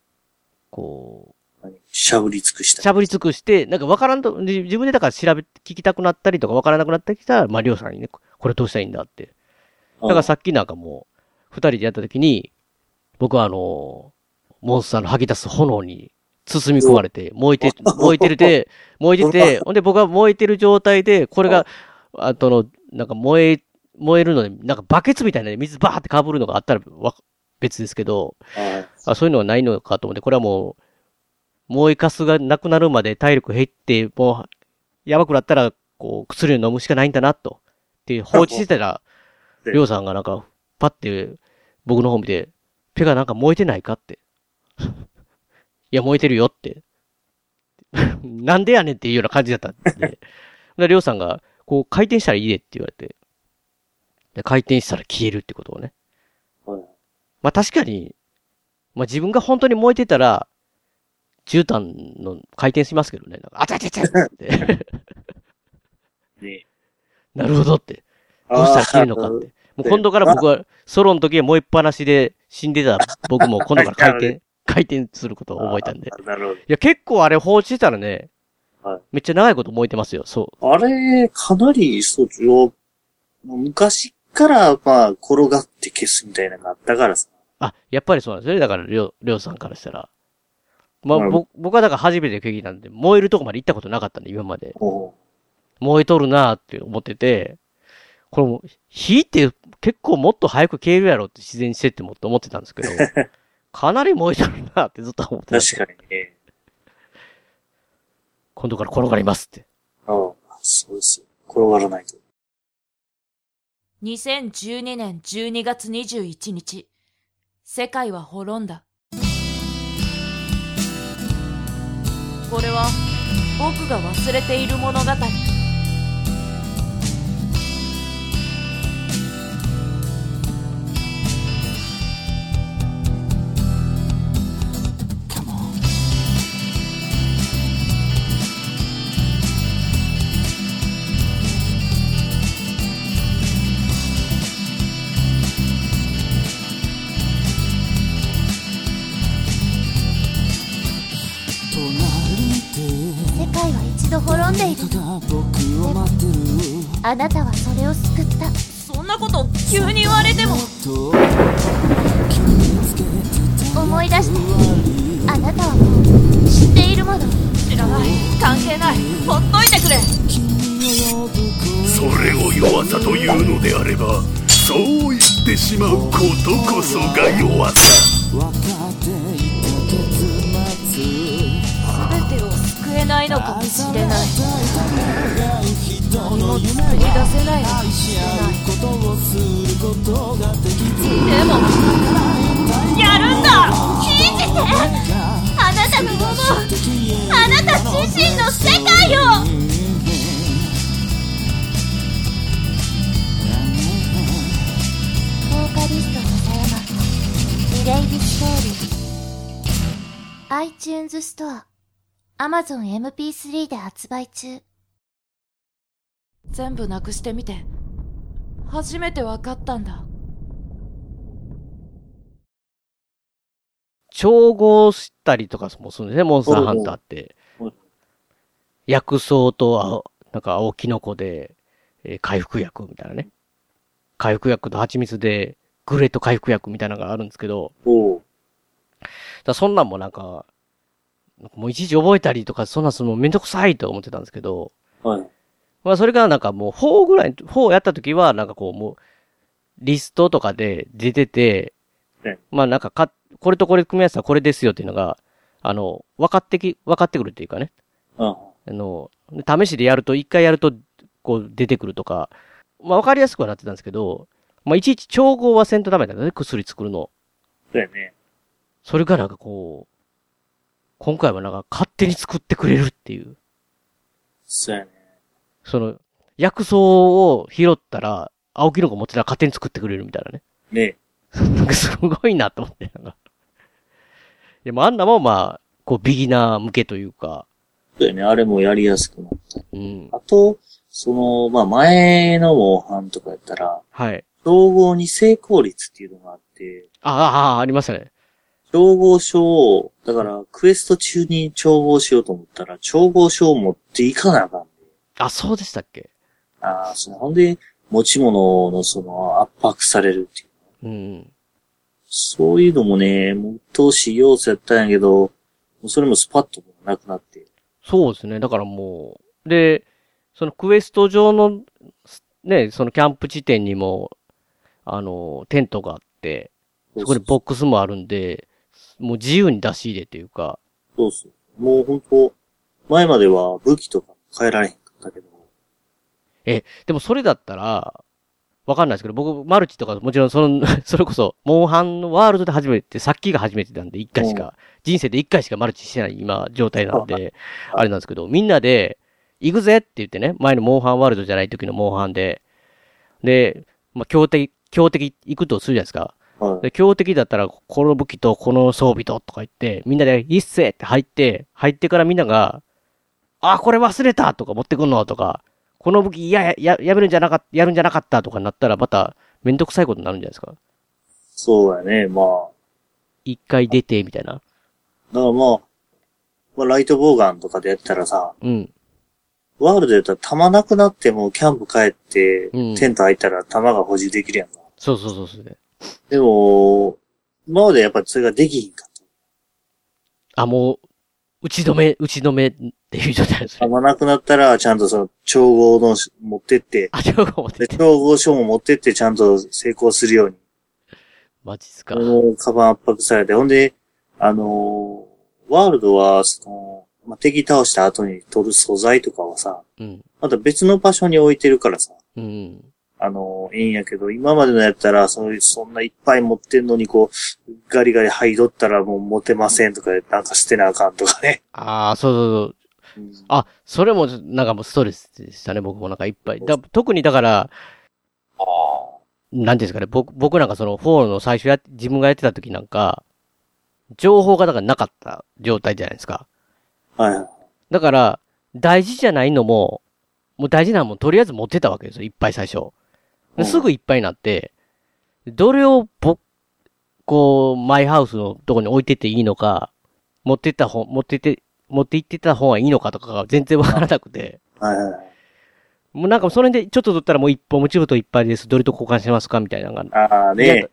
こ何？しゃぶり尽くしう、た。しゃぶり尽くして、なんかわからんと、で自分でだから調べ、聞きたくなったりとかわからなくなってきたら、まあ、りょうさんにね、これどうしたらいいんだって。だからさっきなんかもう、二人でやった時に、僕はあの、モンスターの吐き出す炎に包み込まれて、燃えて、燃えてるて、燃えてて、ほんで僕は燃えてる状態で、これが、あとの、なんか燃え、燃えるのに、なんかバケツみたいなね水バーって被るのがあったらわ別ですけど、はい。あそういうのはないのかと思って、これはもう、燃えかすがなくなるまで体力減って、もう、やばくなったら、こう、薬を飲むしかないんだな、と。って放置してたら、で りょうさんがなんか、パって、僕の方見て、ペがなんか燃えてないかって。いや、燃えてるよって。なんでやねんっていうような感じだったんで。で、りょうさんが、こう回転したらいいでって言われて。で、回転したら消えるってことをね。はい。まあ確かに、まあ自分が本当に燃えてたら、絨毯の回転しますけどね。なんかあちゃちゃちゃって。ね なるほどって。どうしたら消えるのかって。もう今度から僕は、ソロの時は燃えっぱなしで死んでた僕も今度から回転、回転することを覚えたんで。いあーなるほや、結構あれ放置してたらね、はいめっちゃ長いこと燃えてますよ。そう。ど。あれ、かなり、そう、よ昔から、まあ、転がって消すみたいなのがあったからさ。あ、やっぱりそうなんですよね。だから、りょう、りょうさんからしたら。まあ、なるぼ僕はだから初めて経験なんで、燃えるとこまで行ったことなかったんで、今まで。お燃えとるなーって思ってて、これも、火って結構もっと早く消えるやろって自然にしてってもっと思ってたんですけど、かなり燃えとるなーってずっと思ってた確かにね。今度から転がりますって。ああ、そうですよ。転がらないと。2012年12月21日、世界は滅んだ。これは僕が忘れている物語。滅んでいるあなたはそれを救ったそんなこと急に言われても思い出してあなたはもう知っているもの知らない。関係ない。ほっといてくれ。それを弱さというのであればそう言ってしまうことこそが弱さてを救えないのかもしれない。何も作り出せないのかもしれない。でも、やるんだ。信じて。あなたの思うあなた自身の世界を。ボーカリストの山リレイブストーリー。iTunes ストア Amazon MP3 で発売中全部なくしてみて、初めて分かったんだ。調合したりとかもするんですね、モンスターハンターって。薬草と青、なんか青キノコで、えー回復薬みたいなね。回復薬と蜂蜜で、グレート回復薬みたいなのがあるんですけど、だそんなんもなんかもういちいち覚えたりとか、そんなんするのめんどくさいと思ってたんですけど、はい。まあそれがなんかもう4ぐらい、4やった時はなんかこうもう、リストとかで出ててね、まあなんかか、これとこれ組み合わせたらこれですよっていうのが、あの、分かってき、分かってくるっていうかね。うん。あの、試しでやると、一回やると、こう出てくるとか、まあ分かりやすくはなってたんですけど、まあいちいち調合はせんとダメだね、薬作るの。そうやね。それがなんかこう、今回はなんか勝手に作ってくれるっていう。そうやね。その、薬草を拾ったら、青キノコ持ってたら勝手に作ってくれるみたいなね。ね。なんかすごいなと思って、なんか。でもあんなもんまあ、こうビギナー向けというか、そうやね。あれもやりやすくなった。うん。あと、その、まあ、前のモンハンとかやったら、はい。総合に成功率っていうのがあって、ああ、ああ、ありましたね。調合書を、だから、クエスト中に調合しようと思ったら、調合書を持っていかなあかんで。あ、そうでしたっけ？ああ、その、ほんで、持ち物のその、圧迫されるっていう。うん。そういうのもね、もう、投資要素やったんやけど、もうそれもスパッとなくなって。そうですね。だからもう、で、そのクエスト上の、ね、そのキャンプ地点にも、あの、テントがあって、そこにボックスもあるんで、もう自由に出し入れというか、そうそう。もう本当前までは武器とか変えられへんかったけど、え、でもそれだったら、わかんないですけど、僕、マルチとか、もちろんその、それこそ、モンハンのワールドで初めて、さっきが初めてなんで、一回しか、人生で一回しかマルチしてない今、状態なんで、あれなんですけど、みんなで、行くぜって言ってね、前のモンハンワールドじゃない時のモンハンで、で、まあ、強敵、強敵行くとするじゃないですか。はい。で、強敵だったら、この武器とこの装備ととか言って、みんなで、いっせって入って、入ってからみんなが、あ、これ忘れたとか持ってくんのとか、この武器、いや、や、ややめるんじゃなかった、やるんじゃなかったとかなったら、また、めんどくさいことになるんじゃないですか。そうやね。まあ。一回出て、みたいな。だからまあ、まあ、ライトボーガンとかでやったらさ、うん。ワールドやったら弾なくなってもキャンプ帰って、うんテント入ったら弾が補充できるやんか。そうそうそうそう。でも、今までやっぱりそれができひんかった。あ、もう、打ち止め、打ち止めっていう状態ですね。弾なくなったら、ちゃんとその、調合のし持ってって、あ、ちょっと待っで、て。調合書も持ってって、ちゃんと成功するように。マジっすか。もう、カバン圧迫されて、ほんで、あのーワールドは、その、まあ、敵倒した後に取る素材とかはさ、うん。また別の場所に置いてるからさ、うん。あのー、いいんやけど、今までのやったら、そういう、そんないっぱい持ってんのに、こう、ガリガリ剥いどったらもう持てませんとかで、なんか捨てなあかんとかね。ああ、そうそうそう。うんあ、それも、なんかもうストレスでしたね、僕もなんかいっぱい。だ特にだから、なんですかね、僕、僕なんかその、フォーの最初や、自分がやってた時なんか、情報がだからなかった状態じゃないですか。はいはい。だから、大事じゃないのも、もう大事なもんとりあえず持ってたわけですよ、いっぱい最初。すぐいっぱいになって、どれをぼ、こう、マイハウスのとこに置いてっていいのか、持ってった本、持ってって、持って行ってた本はいいのかとかが全然わからなくて、はいはいはい。もうなんかその辺でちょっと取ったらもう一本、もちろといっぱいです。どれと交換しますかみたいなのが。ああね。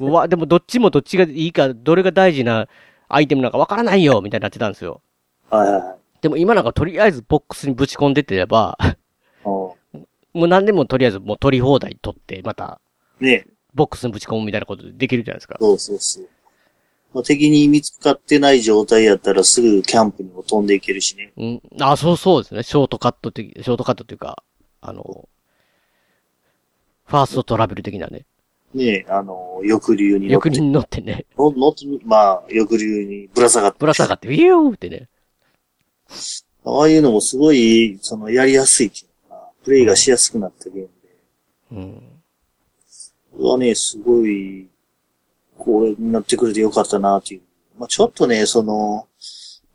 うわ、でもどっちもどっちがいいか、どれが大事なアイテムなんかわからないよみたいになってたんですよ。はいはいはい。でも今なんかとりあえずボックスにぶち込んでてれば、うもう何でもとりあえずもう取り放題取って、また、んね。ボックスにぶち込むみたいなことできるじゃないですか。そうそうそう。まあ、敵に見つかってない状態やったらすぐキャンプにも飛んでいけるしね。うん。あ、そうそうですね。ショートカット的、ショートカットというか、あの、ファーストトラベル的なね。ねあの、翼流に乗って、横に乗ってね、の乗って、まあ、翼流にぶら下がって。ぶら下がって、ビューってね。ああいうのもすごい、その、やりやすいっていうのかな。プレイがしやすくなったゲームで。うん。これはね、すごい、これになってくれてよかったなっていう。まあ、ちょっとね、その、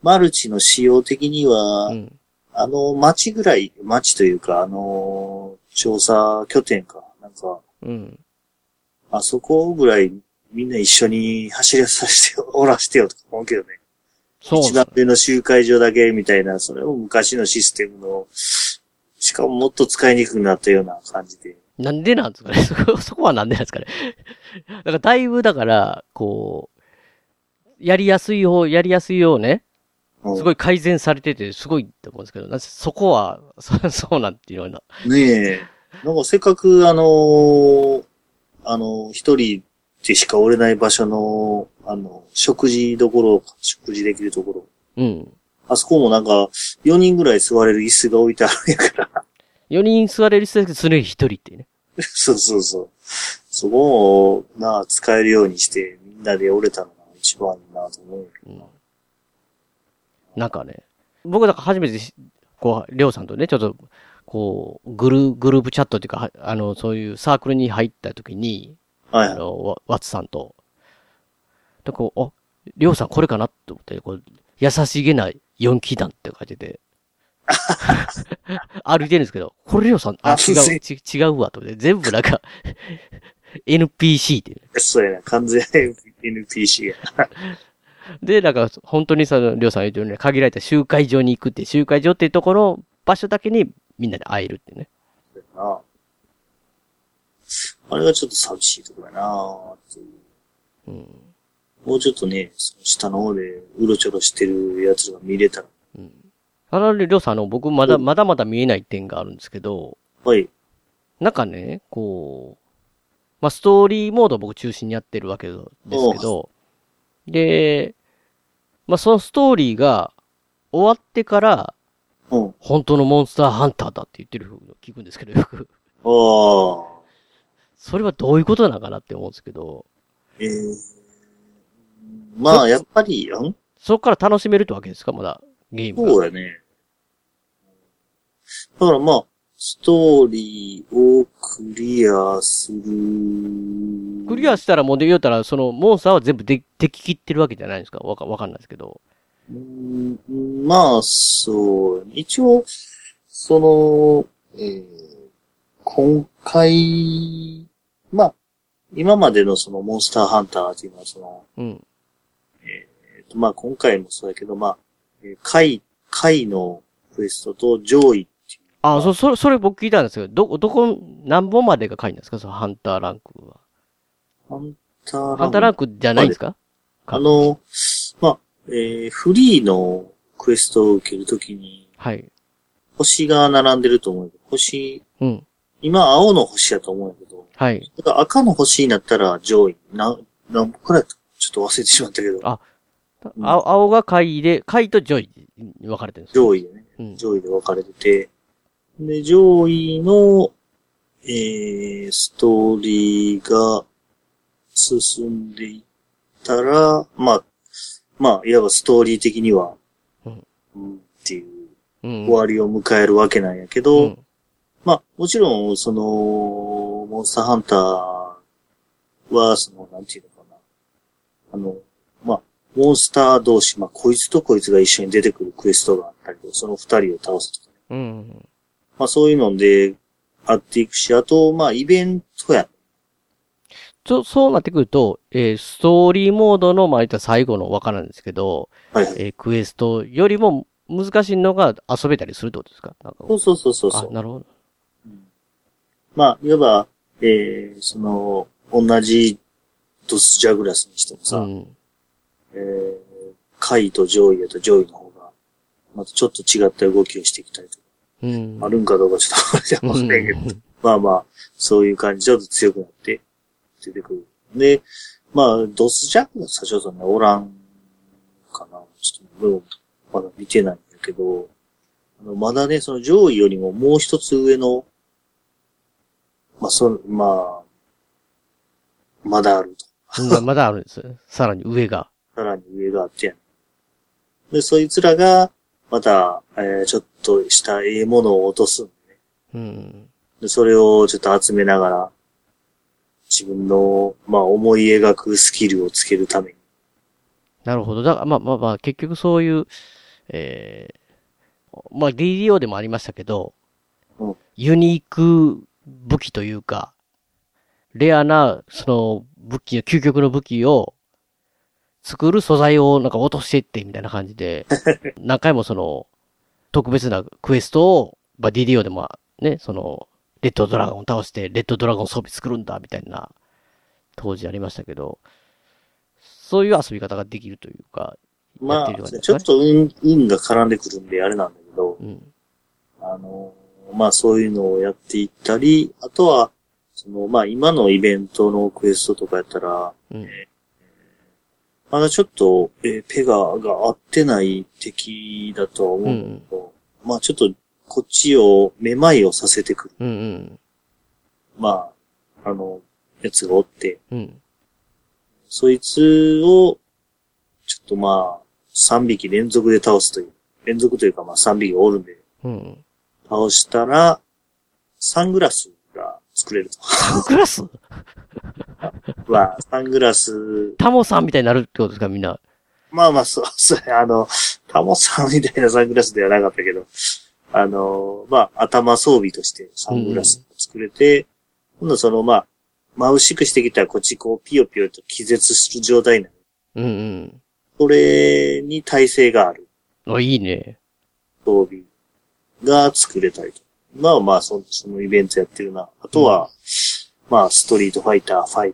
マルチの仕様的には、うん。あの、街ぐらい、街というか、あの、調査拠点か、なんか、うん。あそこぐらいみんな一緒に走りさせてよ、おらしてよとか思うけどね。そう一番上の集会所だけみたいな、それも昔のシステムの、しかももっと使いにくくなったような感じで。なんでなんですかね？そこ、そこはなんでなんですかね？だからだいぶだから、こう、やりやすい方、やりやすいようね、うんすごい改善されてて、すごいと思うんですけど、なぜそこは、そ そうなんていうような。ねえ。なんかせっかくあのーあの、一人でしかおれない場所の、あの、食事どころ、食事できるところ。うん。あそこもなんか、4人ぐらい座れる椅子が置いてあるんやから。4人座れる人だけど、それ1人っていうね。そうそうそう。そこを、なあ、使えるようにして、みんなで折れたのが一番いいなと思うけどな。なんかね、僕だから初めてし、こう、りょうさんとね、ちょっと、こう、グル、グループチャットっていうか、はあの、そういうサークルに入った時に、はいはい。あの、わワッツさんと、で、こう、あ、りょうさんこれかなって思って、こう、優しげな4期団って書いてて、歩いてるんですけど、これりょうさん、あ、あ違う、ち違うわ、と思って、全部なんか、NPC ってね。そうやな。完全に NPC やな。で、なんか、本当にその、りょうさん言うとね、限られた集会場に行くって、集会場っていうところ、場所だけにみんなで会えるってね。なあれがちょっと寂しいところやなっていううん。もうちょっとね、その下の方でうろちょろしてるやつが見れたら。あの、りょうさん、あの、僕まだ、うんまだまだ見えない点があるんですけど、はい。なんかね、こう、まあ、ストーリーモードを僕中心にやってるわけですけど、で、まあ、そのストーリーが終わってから、うん。本当のモンスターハンターだって言ってるのを聞くんですけど、よく。ああ。それはどういうことなのかなって思うんですけど、ええまあ、やっぱり、んそこから楽しめるってわけですかまだ、ゲームが。そうやね。だからまあ、ストーリーをクリアする。クリアしたらもうで言うたら、そのモンスターは全部で敵切ってるわけじゃないんですかわか、わかんないですけど。うーんまあ、そう。一応、その、えー今回、まあ、今までのそのモンスターハンターっていうのは、その、うん。えーとまあ今回もそうだけど、まあ、えー回、回のクエストと上位っていう。あ、そ、それ、それ僕聞いたんですけど、ど、どこ、何本までが書いてんですか？そのハンターランクは。ハンターランハンターランクじゃないんですか？あの、まあ、えーフリーのクエストを受けるときに、はい。星が並んでると思う星、うん。今青の星やと思うんやけど、はい。だから赤の星になったら上位、な、何個くらいかちょっと忘れてしまったけど、あうん青青が下位で、下位と上位に分かれてるんですか上位でね、うん。上位で分かれてて、で、上位の、えー、ストーリーが進んでいったら、まあ、まあ、いわばストーリー的には、うんうん、っていううん。終わりを迎えるわけなんやけど、うんまあ、もちろん、その、モンスターハンターは、その、なんていうのかな。あの、まあ、モンスター同士、まあ、こいつとこいつが一緒に出てくるクエストがあったりとか、その二人を倒すとかね。うん。まあ、そういうので、あっていくし、あと、まあ、イベントや。ちょ、そうなってくると、えーストーリーモードの、まあ、最後のわからんですけど、はいはい。えークエストよりも難しいのが遊べたりするってことですか？そうそうそうそうそあ、う。なるほど。まあ、いわば、えー、その、同じドスジャグラスにしてもさ、うん。えー、下位と上位やと上位の方が、またちょっと違った動きをしてきたりとか、うん。あるんかどうかちょっとわかんないけど、うんまあまあ、そういう感じでちょっと強くなって出てくる。で、まあ、ドスジャグラスはちょっとね、おらんかな。ちょっと、まだ見てないんだけど、あのまだね、その上位よりももう一つ上の、まあ、その、まあ、まだあると。ままだあるんです。さらに上が。さらに上があってやん。で、そいつらが、また、えー、ちょっとしたええものを落とすんでね。うん。で、それをちょっと集めながら、自分の、まあ、思い描くスキルをつけるために。なるほど。だから、まあまあまあ、結局そういう、えー、まあ DDO でもありましたけど、うんユニーク武器というか、レアな、その、武器、究極の武器を、作る素材をなんか落としていって、みたいな感じで、何回もその、特別なクエストを、まあ DDO でもね、その、レッドドラゴンを倒して、レッドドラゴン装備作るんだ、みたいな、当時ありましたけど、そういう遊び方ができるというか、やまあ、ちょっと運、運が絡んでくるんであれなんだけど、うん。あの、まあそういうのをやっていったり、あとは、その、まあ今のイベントのクエストとかやったら、うん。まだちょっと、えーペガが合ってない敵だとは思うけど、まあちょっと、こっちを、めまいをさせてくる。うんうん。まあ、あの、やつがおって、うん。そいつを、ちょっとまあ、3匹連続で倒すという、連続というかまあ3匹おるんで、うん。倒したら、サングラスが作れると。サングラス？まあ、サングラス、タモさんみたいになるってことですか、みんな。まあまあ、そう、そう、あの、タモさんみたいなサングラスではなかったけど、あの、まあ、頭装備としてサングラスを作れて、今度その、まあ、眩しくしてきたらこっちこう、ピヨピヨと気絶する状態なの。うんうん。それに耐性があるあ、いいね。装備が作れたりと。まあまあ、そそのイベントやってるな。あとは、まあ、ストリートファイター5。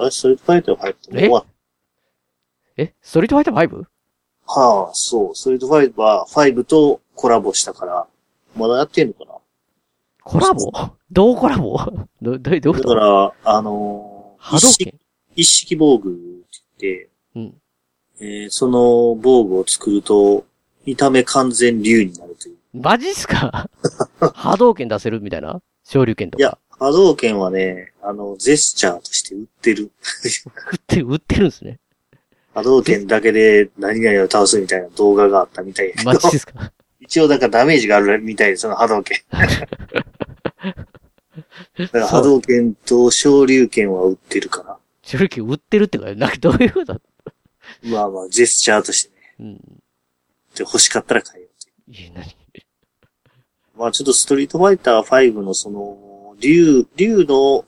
あストリートファイター5ってもう終わっえ？ストリートファイター 5? はあ、そう。ストリートファイター5とコラボしたから、まだやってんのかな？コラボ？どうコラボ？ど、ど、どういうこだかとら、あのー波動拳？一式防具って言って、うん。えーその防具を作ると、見た目完全竜になるという。マジっすか？波動拳出せる？みたいな？昇竜拳とか。いや、波動拳はね、あの、ジェスチャーとして売ってる。売って、売ってるんですね。波動拳だけで何々を倒すみたいな動画があったみたいやけどマジですか？一応だからダメージがあるみたいです、その波動拳。だから波動拳と昇竜拳は売ってるかな。正直売ってるってか、なんかどういうこと？まあまあ、ジェスチャーとしてね。うん。で欲しかったら買えよう。いや、何まあちょっとストリートファイター5のその、竜、竜の、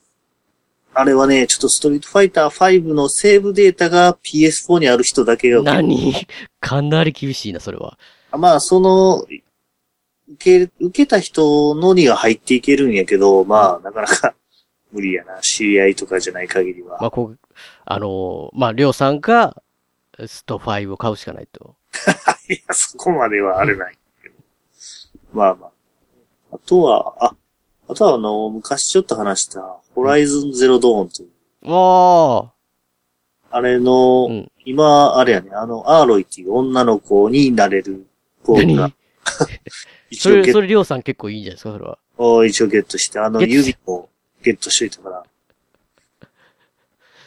あれはね、ちょっとストリートファイター5のセーブデータが PS4 にある人だけが何？かなり厳しいな、それは。まあ、その、受け、受けた人のには入っていけるんやけど、まあ、なかなか無理やな。知り合いとかじゃない限りは。まあ、こう、あのーまあ、りょうさんが、スト5を買うしかないと。いや、そこまではあれないけど。まあまあ。あとは、あ、あとはあの、昔ちょっと話した、ホライズンゼロドー。ンという、わあれの、うん。今、あれやね、あの、アーロイっていう女の子になれる子ー。が何、それ、それりょうさん結構いいんじゃないですか、それは。ト、一応ゲットして、あの指もゲットしといたから、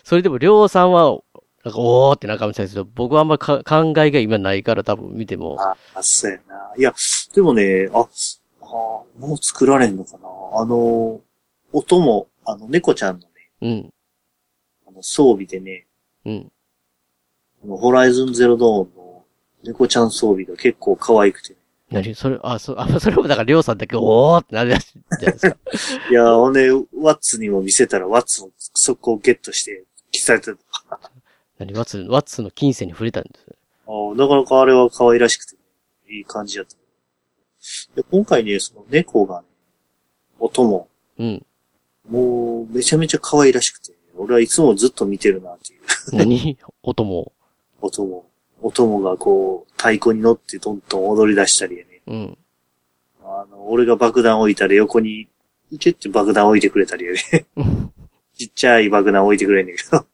それでもりょうさんは、なんか、おーってなんかもしれないですけど、僕はあんまか考えが今ないから多分見ても、あ、あそうやな。いや、でもね、あ、あもう作られんのかな？あの、音も、あの、猫ちゃんのね、うん、あの装備でね、うん。あのホライズンゼロドーンの猫ちゃん装備が結構可愛くて、ね。何？それ、あ、そ、あ、それもだからりょうさんだけ、おーってなるやつじゃないですか。いや、ほんで、ワッツにも見せたら、ワッツもそこをゲットして、着されてた。何？ワッツ、ワッツの金銭に触れたんです。あなかなかあれは可愛らしくて、いい感じだった。で今回ね、その猫がね、音も、うん。もう、めちゃめちゃ可愛らしくて、俺はいつもずっと見てるなっていう。何？音も。音も、音もがこう、太鼓に乗ってどんどん踊り出したりやね。うん。あの、俺が爆弾置いたら横に、チュって爆弾置いてくれたりやね。ちっちゃい爆弾置いてくれんねんけど。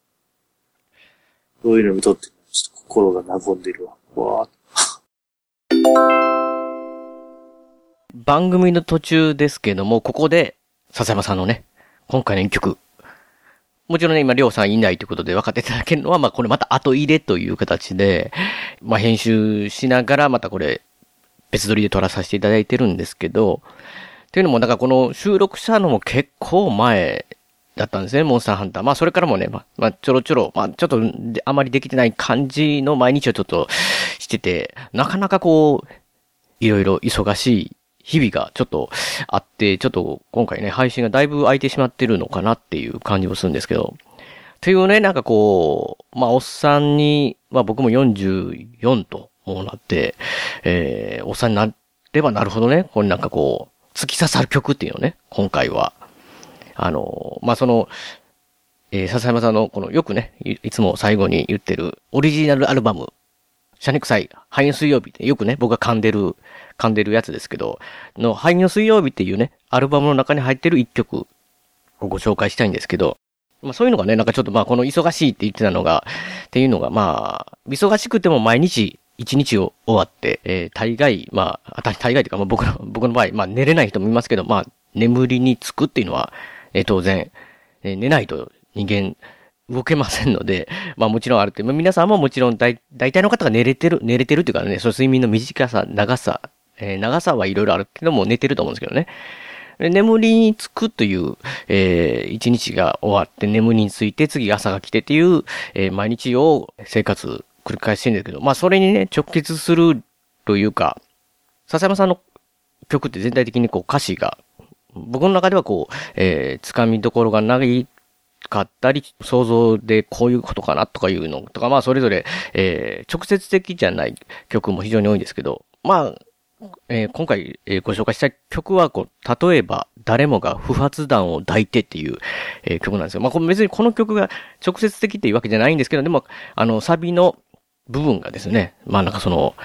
そういうの見とって、ちょっと心が和んでるわ。わー番組の途中ですけども、ここで、笹山さんのね、今回の一曲。もちろんね、今、りょうさんいないということで分かっていただけるのは、まあ、これまた後入れという形で、まあ、編集しながら、またこれ、別撮りで撮らさせていただいてるんですけど、っていうのも、だかこの収録したのも結構前だったんですね、モンスターハンター。まあ、それからもね、まあ、ちょろちょろ、まあ、ちょっと、あまりできてない感じの毎日をちょっとしてて、なかなかこう、いろいろ忙しい日々がちょっとあって、ちょっと今回ね、配信がだいぶ空いてしまってるのかなっていう感じもするんですけど。というね、なんかこう、まあ、おっさんに、まあ僕も44ともうなって、えー、おっさんになればなるほどね、これなんかこう、突き刺さる曲っていうのね、今回は。あの、まあ、その、えー、笹山さんの、この、よくねい、いつも最後に言ってる、オリジナルアルバム、シャネクサイ、ハイの水曜日ってよくね、僕が噛んでる、噛んでるやつですけど、の、ハイの水曜日っていうね、アルバムの中に入ってる一曲をご紹介したいんですけど、まあそういうのがね、なんかちょっとまあこの忙しいって言ってたのが、っていうのがまあ、忙しくても毎日一日を終わって、えー、大概、まあ、大概というか、まあ僕の、僕の場合、まあ寝れない人もいますけど、まあ、眠りにつくっていうのは、えー当然、えー寝ないと人間動けませんので、まあもちろんあるって、まあ皆さんももちろん大大体の方が寝れてる、寝れてるっていうかね、その睡眠の短さ、長さ、えー長さはいろいろあるけども寝てると思うんですけどね。眠りにつくという、えー一日が終わって眠りについて次朝が来てっていう、えー毎日を生活繰り返してるんですけど、まあそれにね、直結するというか、笹山さんの曲って全体的にこう歌詞が、僕の中ではこう、えー、掴みどころがないかったり、想像でこういうことかなとかいうのとか、まあそれぞれ、えー、直接的じゃない曲も非常に多いんですけど、まあ、えー今回、えーご紹介した曲は、こう、例えば、誰もが不発弾を抱いてっていう、えー曲なんですよ。まあ、別にこの曲が直接的っていうわけじゃないんですけど、でも、あの、サビの部分がですね、まあなんかその、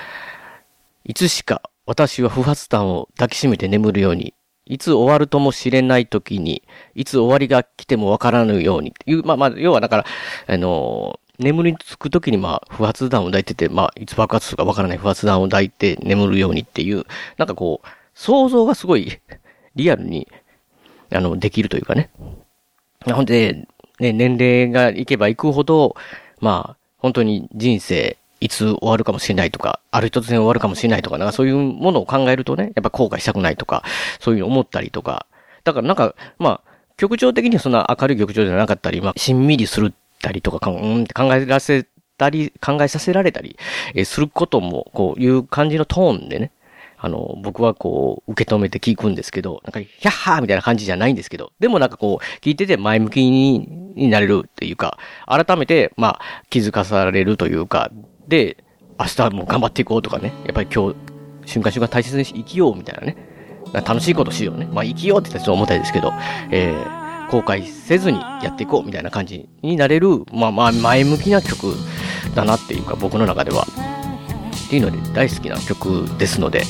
いつしか私は不発弾を抱きしめて眠るように、いつ終わるともしれない時に、いつ終わりが来てもわからぬようにっていう、まあまあ、要はだから、あの、眠りつく時にまあ、不発弾を抱いてて、まあ、いつ爆発するかわからない不発弾を抱いて眠るようにっていう、なんかこう、想像がすごい リアルに、あの、できるというかね。ほんで、ね、年齢がいけばいくほど、まあ、本当に人生、いつ終わるかもしれないとか、ある日突然終わるかもしれないとか、なんかそういうものを考えるとね、やっぱ後悔したくないとか、そういうの思ったりとか、だからなんか、まあ、曲調的にはそんな明るい曲調じゃなかったり、まあ、しんみりするったりとか、うんって考えらせたり、考えさせられたり、えすることも、こういう感じのトーンでね、あの、僕はこう、受け止めて聞くんですけど、なんか、ヒャッハーみたいな感じじゃないんですけど、でもなんかこう、聞いてて前向きになれるっていうか、改めて、まあ、気づかされるというか、で、明日も頑張っていこうとかね、やっぱり今日、瞬間瞬間大切に生きようみたいなね、楽しいことしようね。まあ、生きようって言ったらちょっと重たいですけど、えー、後悔せずにやっていこうみたいな感じになれる、まあまあ、前向きな曲だなっていうか、僕の中では。っていうので大好きな曲ですので、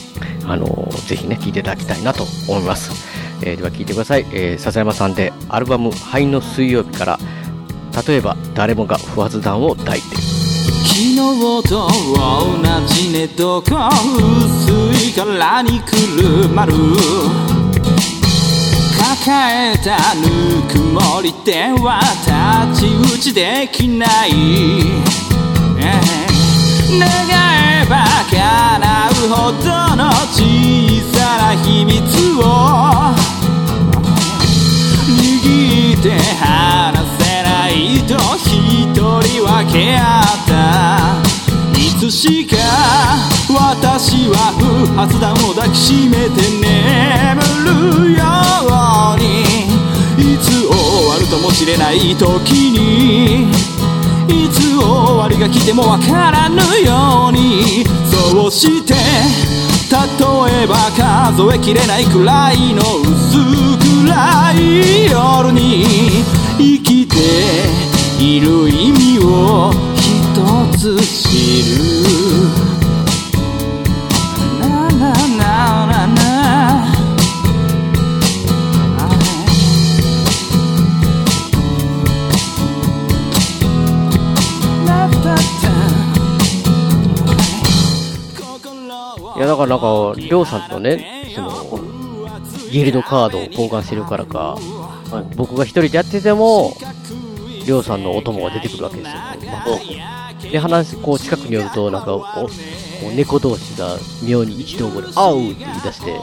あのぜひね、聴いていただきたいなと思います。えーでは聴いてください。えー笹山さんでアルバム灰の水曜日から、例えば誰もが不発弾を抱いて。昨日と同じねどこ薄い殻にくるまる抱えたぬくもりでは太刀打ちできない。願え。ば叶うほどの小さな秘密を。握って離せないと一人分け合ったいつしか私は不発弾を抱きしめて眠るようにいつ終わるともしれない時にいつ終わりが来てもわからぬようにそうして例えば数えきれないくらいの薄暗い夜に生きている意味を。つ知るななななないや、だからなんか、りょうさんとね、その、ギルドカードを交換してるからか、はい僕が一人でやってても、りょうさんのお供が出てくるわけですよ。まあで、話、こう近くに寄ると、なんか、お、猫同士が妙に一同語で、あうって言い出して、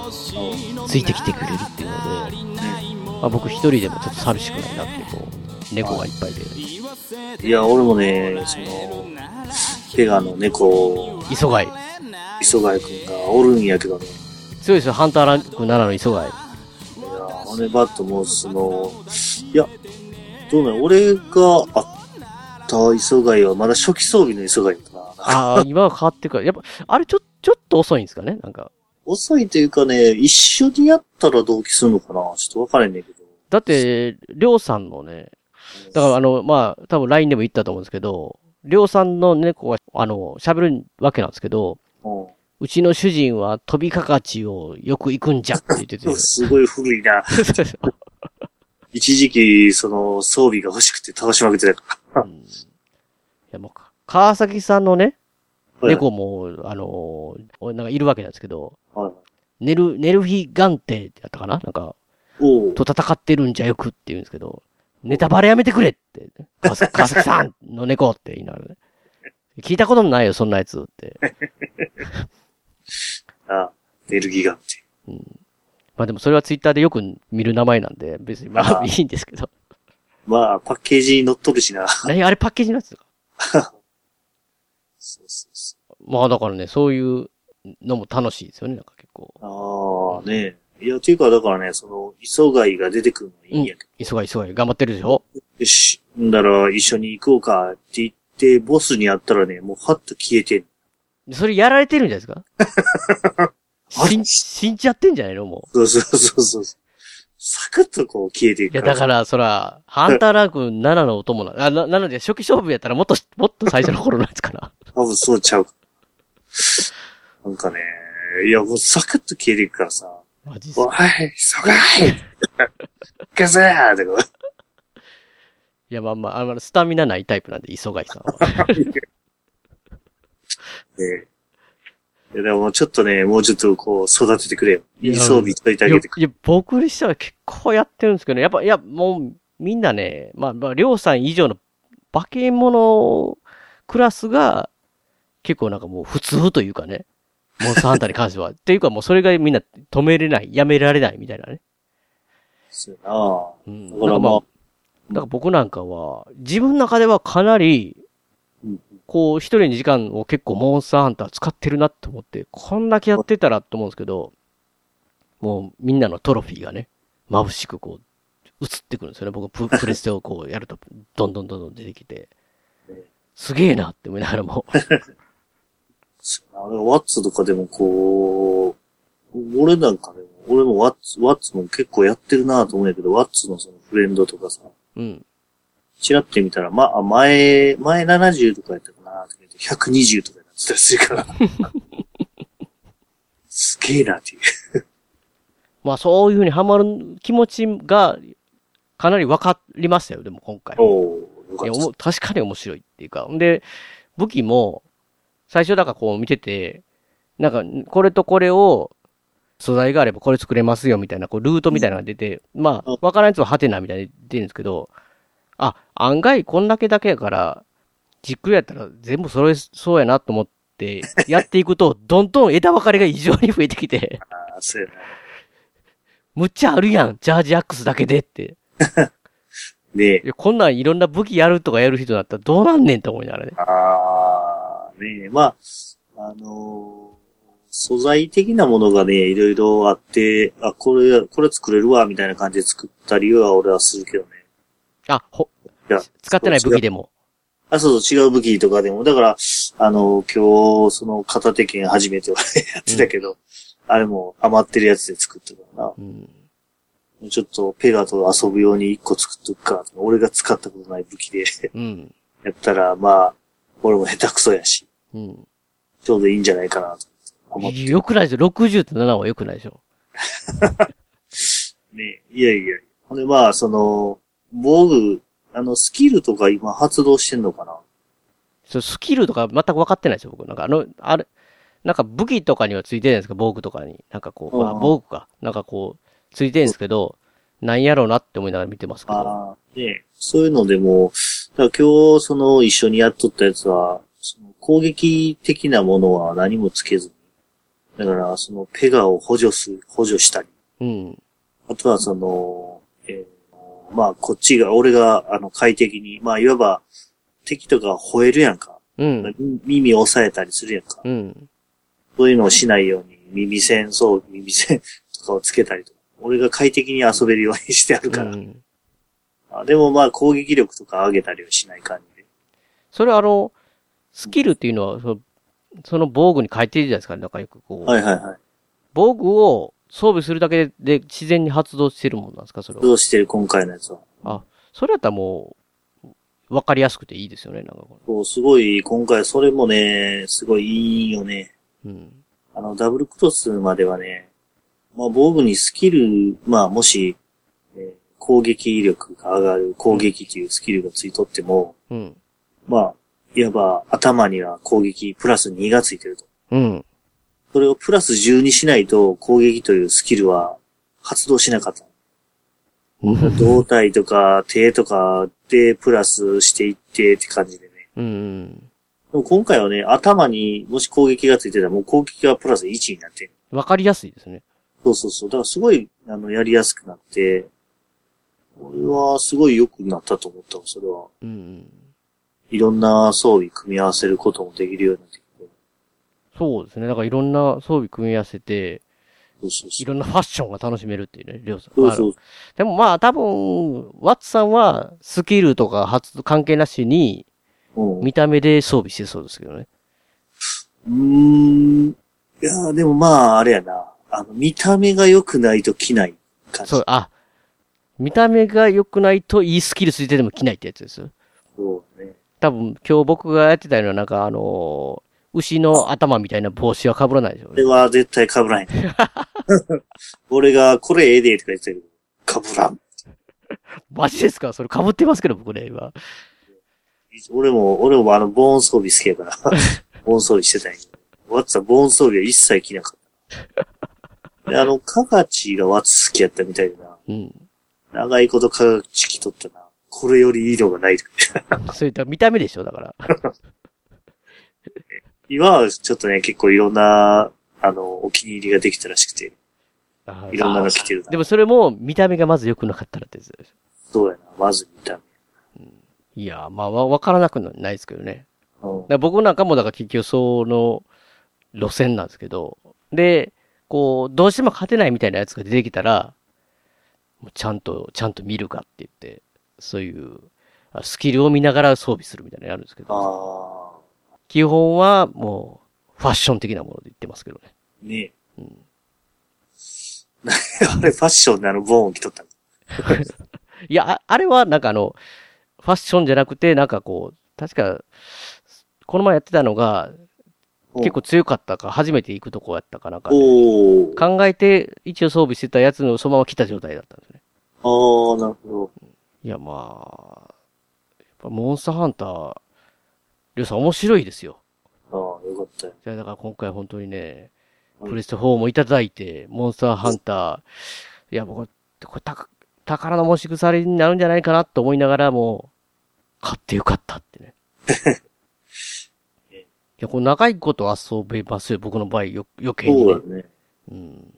ついてきてくれるっていうので、まあ、僕一人でもちょっと寂しくないなってこう、猫がいっぱいで、いや、俺もね、その、ペガの猫、磯貝。磯貝くんがおるんやけどね。強いですよ、ハンターランク7の磯貝。いや、俺バットもその、いや、どうなの俺があった磯貝はまだ初期装備の磯貝だな。ああ、今は変わってるから、やっぱ、あれちょ、ちょっと遅いんですかね？なんか。遅いというかね、一緒にやったら同期するのかな？ちょっとわからんねんけど。だって、りょうさんのね、だからあの、まあ、多分 LINE でも言ったと思うんですけど、りょうさんの猫が、あの、喋るわけなんですけど、うんうちの主人は飛びかかちをよく行くんじゃって言ってて。すごい古いな。一時期、その、装備が欲しくて倒しまくってたかいやもうか、川崎さんのね、ら。猫も、あのーなんかいるわけなんですけど、はい。はい。ネル、ネルフィガンテってやったかな？なんか、と戦ってるんじゃよくって言うんですけど、ネタバレやめてくれって、川崎 川崎さんの猫って言いながらね。聞いたこともないよ、そんなやつって。あ、ネルギガンって。まあでもそれはツイッターでよく見る名前なんで、別にまああいいんですけど。まあ、パッケージに載っとるしな。何？あれパッケージのやつかそうそうそまあだからね、そういうのも楽しいですよね、なんか結構。う。ああ、ねいや、ていうか、だからね、その、磯貝が出てくるのはいいんやけど。急がい急がい、頑張ってるでしょ？よし、んだら一緒に行こうかって言って、ボスに会ったらね、もうはっと消えてん。それやられてるんじゃないですか？あ 死ん、死んじゃってんじゃないの？もそうそうそうそう。サクッとこう消えていくう。いや、だから、そら、ハンターランク7のお供な、あ、な、なので初期勝負やったらもっと、もっと最初の頃のやつかな。多分そうちゃう。なんかね、いや、もうサクッと消えていくからさ、マジっすかおい、磯貝消せーっていや、まあまあ、あの、スタミナないタイプなんで、磯貝さんは。ねいや、でもちょっとね、もうちょっとこう、育ててくれよ。いい装備しといてあげてくれ。いや、僕にしては結構やってるんですけどね。やっぱ、いや、もう、みんなね、まあ、まあ、りょうさん以上の化け物クラスが、結構なんかもう普通というかね、モンスターハンターに関しては。っていうかもうそれがみんな止めれない、やめられないみたいなね。そうやなうん。だからまあなんかだから僕なんかは、自分の中ではかなり、うんこう、一人の時間を結構モンスターハンター使ってるなって思って、こんだけやってたらって思うんですけど、もうみんなのトロフィーがね、眩しくこう、映ってくるんですよね。僕プ プレステをこうやると、どんどんどんどん出てきて、すげえなって思いながらも、そうやなだからワッツとかでもこう、俺なんかでも、俺もワッツ、ワッツも結構やってるなと思うんやけど、ワッツのそのフレンドとかさ、うん。チラって見たら、ま、あ、前、前70とかやったかなとか言って、120とかやってたりするから。すげえなっていう。まあそういう風にハマる気持ちが、かなり分かりましたよ、でも今回。いや、おも確かに面白いっていうか。んで、武器も、最初だからこう見てて、なんか、これとこれを、素材があればこれ作れますよみたいな、こう、ルートみたいなのが出て、まあ、わからんやつはハテナみたいに出るんですけど、あ、案外こんだけだけやから、じっくりやったら全部揃えそうやなと思って、やっていくと、どんどん枝分かれが異常に増えてきて、あーそうやな。むっちゃあるやん、ジャージアックスだけでって。でい、やこんなんいろんな武器やるとかやる人だったらどうなんねんと思いながらね。ああ、ねえ、まあ、あのー素材的なものがね、いろいろあって、あ、これ、これ作れるわ、みたいな感じで作ったりは俺はするけどね。あ、ほ、いや、使ってない武器でも。あ、そうそう、違う武器とかでも。だから、あの、今日、その片手剣初めてはやってたけど、あれも余ってるやつで作ってたかうん。ら、ちょっとペガと遊ぶように一個作っとくか、俺が使ったことない武器でうん。やったら、まあ、俺も下手くそやし、うん。ちょうどいいんじゃないかなと思って。よくないですよ。60と7はよくないでしょ。ね、いやいや。ほんで、まあ、その、防具、あの、スキルとか今発動してんのかな？そうスキルとか全く分かってないですよ、僕。なんかあの、あれ、なんか武器とかにはついてるんですか、防具とかに。なんかこう、うんあ防具か。なんかこう、ついてるんですけど、なんやろうなって思いながら見てますけど。ああ、ね、そういうのでも、だ今日、その、一緒にやっとったやつは、その攻撃的なものは何もつけずに。だから、その、ペガを補助する、補助したり。うん。あとは、その、えーまあ、こっちが、俺が、あの、快適に、まあ、いわば、敵とか吠えるやんか。うん。耳を押さえたりするやんか。うん。そういうのをしないように、耳栓、そう、耳栓とかをつけたりとか。俺が快適に遊べるようにしてあるから。うん。あでもまあ攻撃力とか上げたりはしない感じで。それはあの、スキルっていうのは、そのその防具に書いてるじゃないですか、なんかよくこう。はいはいはい。防具を装備するだけで自然に発動してるもんなんですか、それは？どうしてる今回のやつは。あ、それやったらもう、わかりやすくていいですよね、なんかこそう、すごい、今回それもね、すごいいいよね。れ。うん。あの、ダブルクロスまではね、まあ防具にスキル、まあもし、えー攻撃力が上がる攻撃っていうスキルがついとっても、うん。まあ、いわば頭には攻撃プラス2がついてると。うん。それをプラス10にしないと攻撃というスキルは発動しなかった。うん。胴体とか手とかでプラスしていってって感じでね。うん。でも今回はね、頭にもし攻撃がついてたらもう攻撃がプラス1になってる。わかりやすいですね。そうそうそう。だからすごい、あの、やりやすくなって、俺はすごい良くなったと思ったわそれは。うん。いろんな装備組み合わせることもできるようになってきて。そうですね。だからいろんな装備組み合わせて。いろんなファッションが楽しめるっていうね、りょうさん。そうそう。でもまあ多分、ワッツさんはスキルとか発動関係なしに、見た目で装備してそうですけどね。ーん。いやーでもまあ、あれやな。あの、見た目が良くないと着ない感じ。そう、あ、見た目が良くないといいスキルついてても着ないってやつです。そうね。多分今日僕がやってたようななんかあのー牛の頭みたいな帽子は被らないでしょうね。これは絶対被らない。俺が、これええで、とか言ってたけど、被らん。マジですか？それ被ってますけど僕ね、今。俺も、俺もあの、ボーン装備好きやから、ボーン装備してたんや。ワッツはボーン装備は一切着なかった。で、あの、カガチがワッツ好きやったみたいでな。うん。長いことカガチ着とったな。これより色がない。そういった見た目でしょだから。今はちょっとね、結構いろんな、あの、お気に入りができたらしくて、あいろんなの着てるな。でもそれも見た目がまず良くなかったらってやつです。そうやな、まず見たいや、まあわわからなくないですけどね。目。うん僕なんかもだから結局その路線なんですけど、で、こう、どうしても勝てないみたいなやつが出てきたら、ちゃんと、ちゃんと見るかって言って、そういう、あスキルを見ながら装備するみたいなのやるんですけど、あ基本はもう、ファッション的なもので言ってますけどね。あ、ねえ。あれ、ファッションであの、ボーンを着とったの？いや、ああれはなんかあの、ファッションじゃなくて、なんかこう、確か、この前やってたのが、結構強かったか、初めて行くとこやったかなんかで、おー。考えて一応装備してたやつのそのまま来た状態だったんですね。ああ、なるほいや、まあ、やっぱモンスターハンター、りょうさん面白いですよ。ど。ああ、よかったよ。じゃあだから今回本当にね、うんプレステ4もいただいて、モンスターハンター、いや、僕、これたか宝の持ち腐りになるんじゃないかなと思いながらも、買ってよかったってね。いや、これ長いこと遊べますよ、僕の場合、よ、余計にねそう。だね。うん。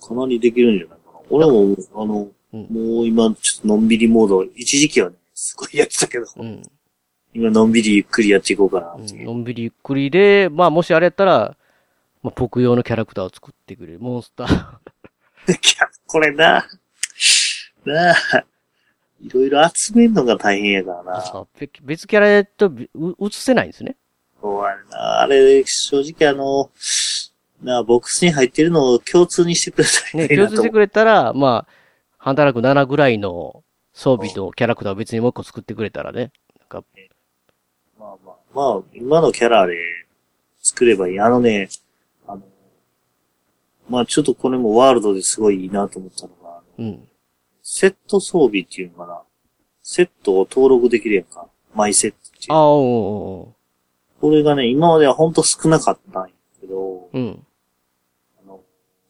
かなりできるんじゃないかな。俺も、あの、うんもう今、ちょっとのんびりモード、一時期はね、すごいやってたけど、うん。今のんびりゆっくりやっていこうかなう。うんのんびりゆっくりで、まあもしあれやったら、まあ僕用のキャラクターを作ってくれる。モンスター。これな、なあ、いろいろ集めるのが大変やからな。別キャラと映せないんですね。そうやな。あれ、正直あの、なあ、ボックスに入ってるのを共通にしてくれたらね、いいなと思う。共通してくれたら、まあ、働く7ぐらいの装備とキャラクターを別にもう一個作ってくれたらね。まあ今のキャラで作ればいい。あのね、あの、まあちょっとこれもワールドですごいいいなと思ったのが、うん。セット装備っていうのかな。セットを登録できるやんか。マイセットっていう。ああ、これがね、今まではほんと少なかったんやけど、うん。うん。あの、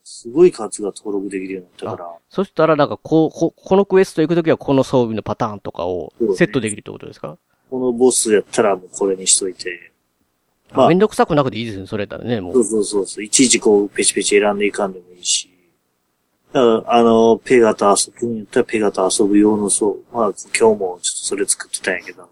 すごい数が登録できるようになったから、そしたら、なんか、こう、こ、このクエスト行くときはこの装備のパターンとかをセットできるってことですか？このボスやったらもうこれにしといて、まああめんどくさくなくていいですね、それやったらね、も。そううそうそうそう、いちいちこうペチペチ選んでいかんでもいいし、だからあの、ペガと遊ぶんやったらペガと遊ぶ用のそう、まあ今日もちょっとそれ作ってたんやけど、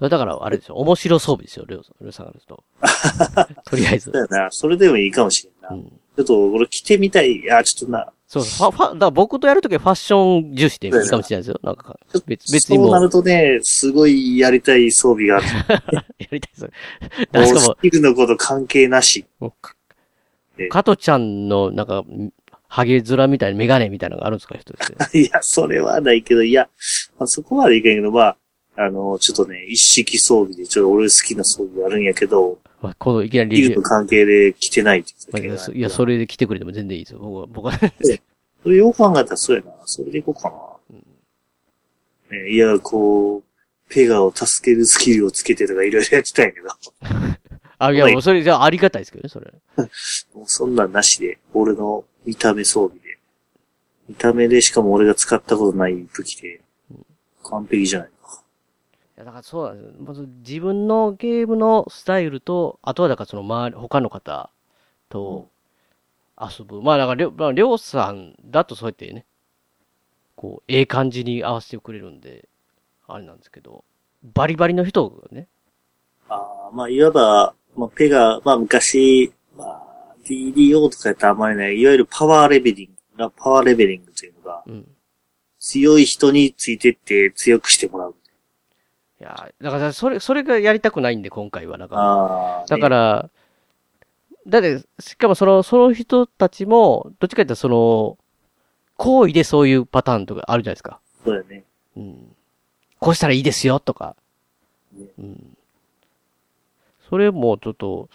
だから、あれですよ、面白装備ですよ、りょうさん、りょうさんがですと。とりあえずだ。よな、それでもいいかもしれんな。うん。ちょっと俺着てみたい、いや、ちょっとな、そうそう、ファ、ファ、だから僕とやるときはファッション重視でいいかもしれないですよ。なんか、別、別にもそうなるとね、すごいやりたい装備がある。りたいです。だからしかもス、キルのこと関係なし。かえ加トちゃんの、なんか、ハゲ面みたいな、メガネみたいなのがあるんですか、人って。いや、それはないけど、いや、まあ、そこまでいかんけど、まあ、あの、ちょっとね、一式装備で、ちょっと俺好きな装備があるんやけど、まあ、このいきなりスキルの。関係で着てないってまあ言ってたけどいや、それで来てくれても全然いいですよ。僕は、僕は。それよく考えたらそうやな。それでいこうかな。ね、いや、こう、ペガを助けるスキルをつけてとかいろいろやってたんやけど、あ、いや、もうそれじゃあありがたいですけどね、それ。もうそんなんなしで、俺の見た目装備で。見た目でしかも俺が使ったことない武器で、完璧じゃな。いや、だからそうなんですよ。まず自分のゲームのスタイルと、あとはだからその周り、他の方と遊ぶ。まあだからりょ、まあ、りょうさんだとそうやってね、こう、ええ感じに合わせてくれるんで、あれなんですけど、バリバリの人がね、ああ、まあ、いわば、まあ、ペガ、まあ、昔、まあ、DDO とかやったらあんまりない、いわゆるパワーレベリング、パワーレベリングというのが、うん。強い人についてって強くしてもらう。いや、だからそれ、それがやりたくないんで、今回は。だから、だから、だって、しかもその、その人たちも、どっちかというとその、行為でそういうパターンとかあるじゃないですか。そうだよね。うん。こうしたらいいですよ、とか。うん。それもちょっと、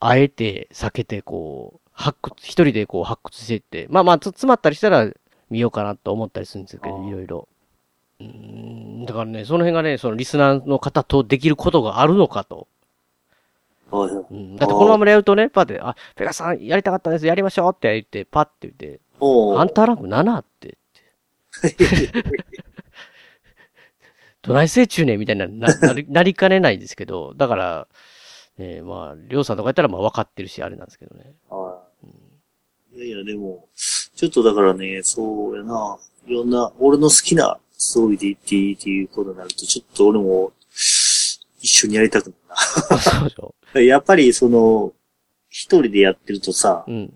あえて避けて、こう、発掘、一人でこう発掘していって、まあまあ、つ詰まったりしたら見ようかなと思ったりするんですけど、いろいろ。うん、だからね、その辺がね、そのリスナーの方とできることがあるのかと。うん。だってこのままやるとね、パって、あ、ペガさんやりたかったです、やりましょうって言って、パって言って、おハンターランク7って。どないせい中ねみたいな、な、なり、なりかねないですけど、だから、ええまあ、りょうさんとかやったらまあ分かってるし、あれなんですけどね。はい。いやいや、でも、ちょっとだからね、そうやな、いろんな、俺の好きなストーリーで言っていいっていうことになると、ちょっと俺も、一緒にやりたくな。るな。やっぱり、その、一人でやってるとさ、うん。い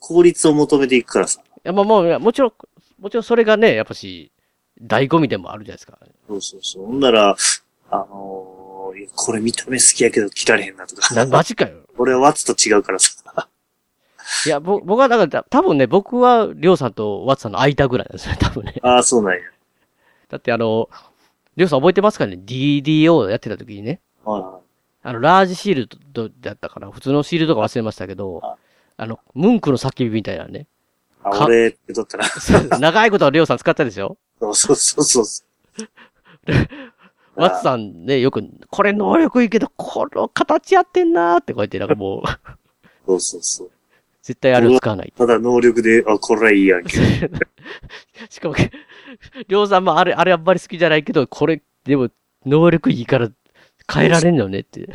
効率を求めていくからさ、や、まあもういや、もちろん、もちろんそれがね、やっぱし、醍醐味でもあるじゃないですか。そうそうそう。ほんなら、あのーこれ見た目好きやけど切られへんなとか。な、マジかよ。俺はワッツと違うからさ。いや、ぼ、僕は、だから、多分ね、僕は、りょうさんとワッツさんの間ぐらいなんですよ、多分ね。ああ、そうなんや。だってあの、りょうさん覚えてますかね ?DDO やってた時にね。はいはあの、ラージシールドだったかな？普通のシールドか忘れましたけどあ、あの、ムンクの叫びみたいなね。あ、か俺って撮ったら。長いことはりょうさん使ったでしょ？そうそうそうそう。ワッツさんね、よく、これ能力いいけど、この形やってんなーってこうやってなんかもう、そうそうそう。絶対あれを使わない。ただ能力で、あ、これはいいやんけ。しかも、りょうさんもあれ、あれあんまり好きじゃないけど、これ、でも、能力いいから変えられんのねって。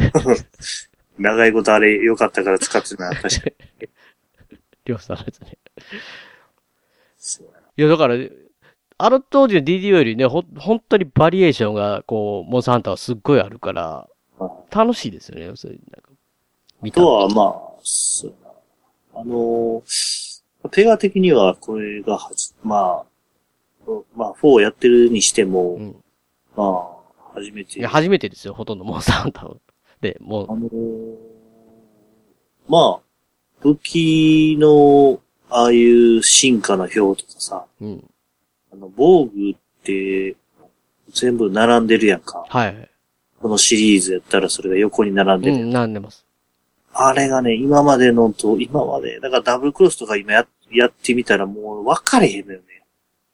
長いことあれ良かったから使ってたな、確かに。りょうさんのやつね。いや、だから、あの当時の DDO よりね、ほ、本当にバリエーションが、こう、モンスターハンターはすっごいあるから、な楽しいですよね、それ、なんか。見あたとは、まあ、そう。あのー、ペガ的にはこれがはじ、まあ、まあ、4やってるにしても、うん。まあ、初めて。いや、初めてですよ、ほとんどモンスターハンターで、もあのーまあ、武器の、ああいう進化の表とかさ、う、うん。あの、防具って、全部並んでるやんか。はい。このシリーズやったらそれが横に並んでるうん、なんでます。あれがね、今までのと、今まで、だからダブルクロスとか今や、やってみたらもう分かれへんのよね。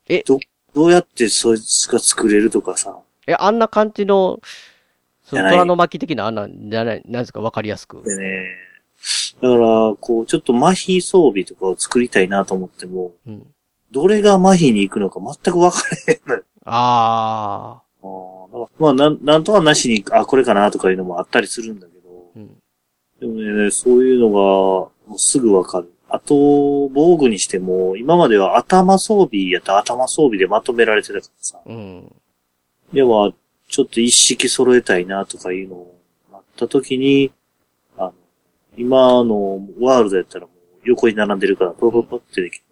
え？ど、どうやってそいつが作れるとかさ。え、あんな感じの、その虎の巻的なあんなんじゃない、なんですか、わかりやすく。でね、だから、こう、ちょっと麻痺装備とかを作りたいなと思っても、うん。どれが麻痺に行くのか全く分かれへんのよ。ああまあ、なん、なんとかなしに、あ、これかなとかいうのもあったりするんだけど。でもね、そういうのが、もうすぐわかる。あと、防具にしても、今までは頭装備やったら頭装備でまとめられてたからさ。うん。では、ちょっと一式揃えたいなとかいうのをなった時に、あの、今のワールドやったらもう横に並んでるから、ポロポロポロってできる。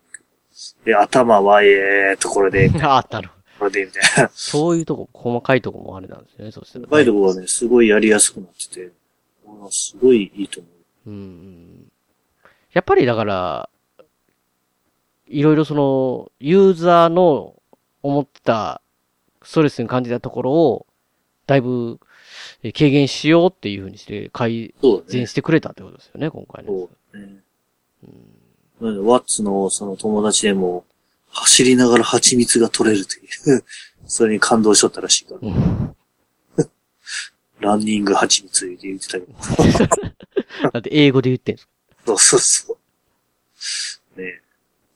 で、頭はええところで、ああ、なるほど。これで、みたいな。そういうとこ、細かいとこもあれなんですよね、そうしたら。深いところがね、すごいやりやすくなってて、俺はすごいいいと思う。うんうん。やっぱりだから、いろいろその、ユーザーの思ったストレスに感じたところを、だいぶえ軽減しようっていうふうにして改善。してくれたってことですよね、今回ね。そうね。なのでワッツのその友達でも、走りながら蜂蜜が取れるという、それに感動しとったらしいから、うん。ランニング蜂蜜って言ってたけど。だって英語で言ってんすそうそうそう。ねえ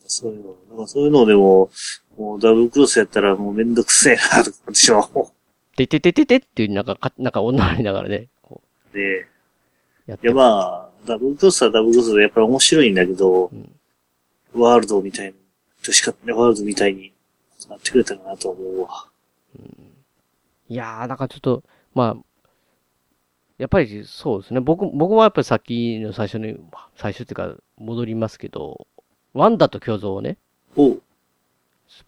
そういうの、なんかそういうのでも、もうダブルクロスやったらもうめんどくせえなとか思ってしまう。てててててっていう、なんか、かなんか女になりながらね、こで、う、やっいやて。まあ、ダブルクロスはダブルクロスでやっぱり面白いんだけど、うんワールドみたいに、としか、ワールドみたいになってくれたらなと思うわ。いやー、なんかちょっと、まあ、やっぱりそうですね。僕、僕はやっぱりさっきの最初に、最初っていうか、戻りますけど、ワンダと巨像をね、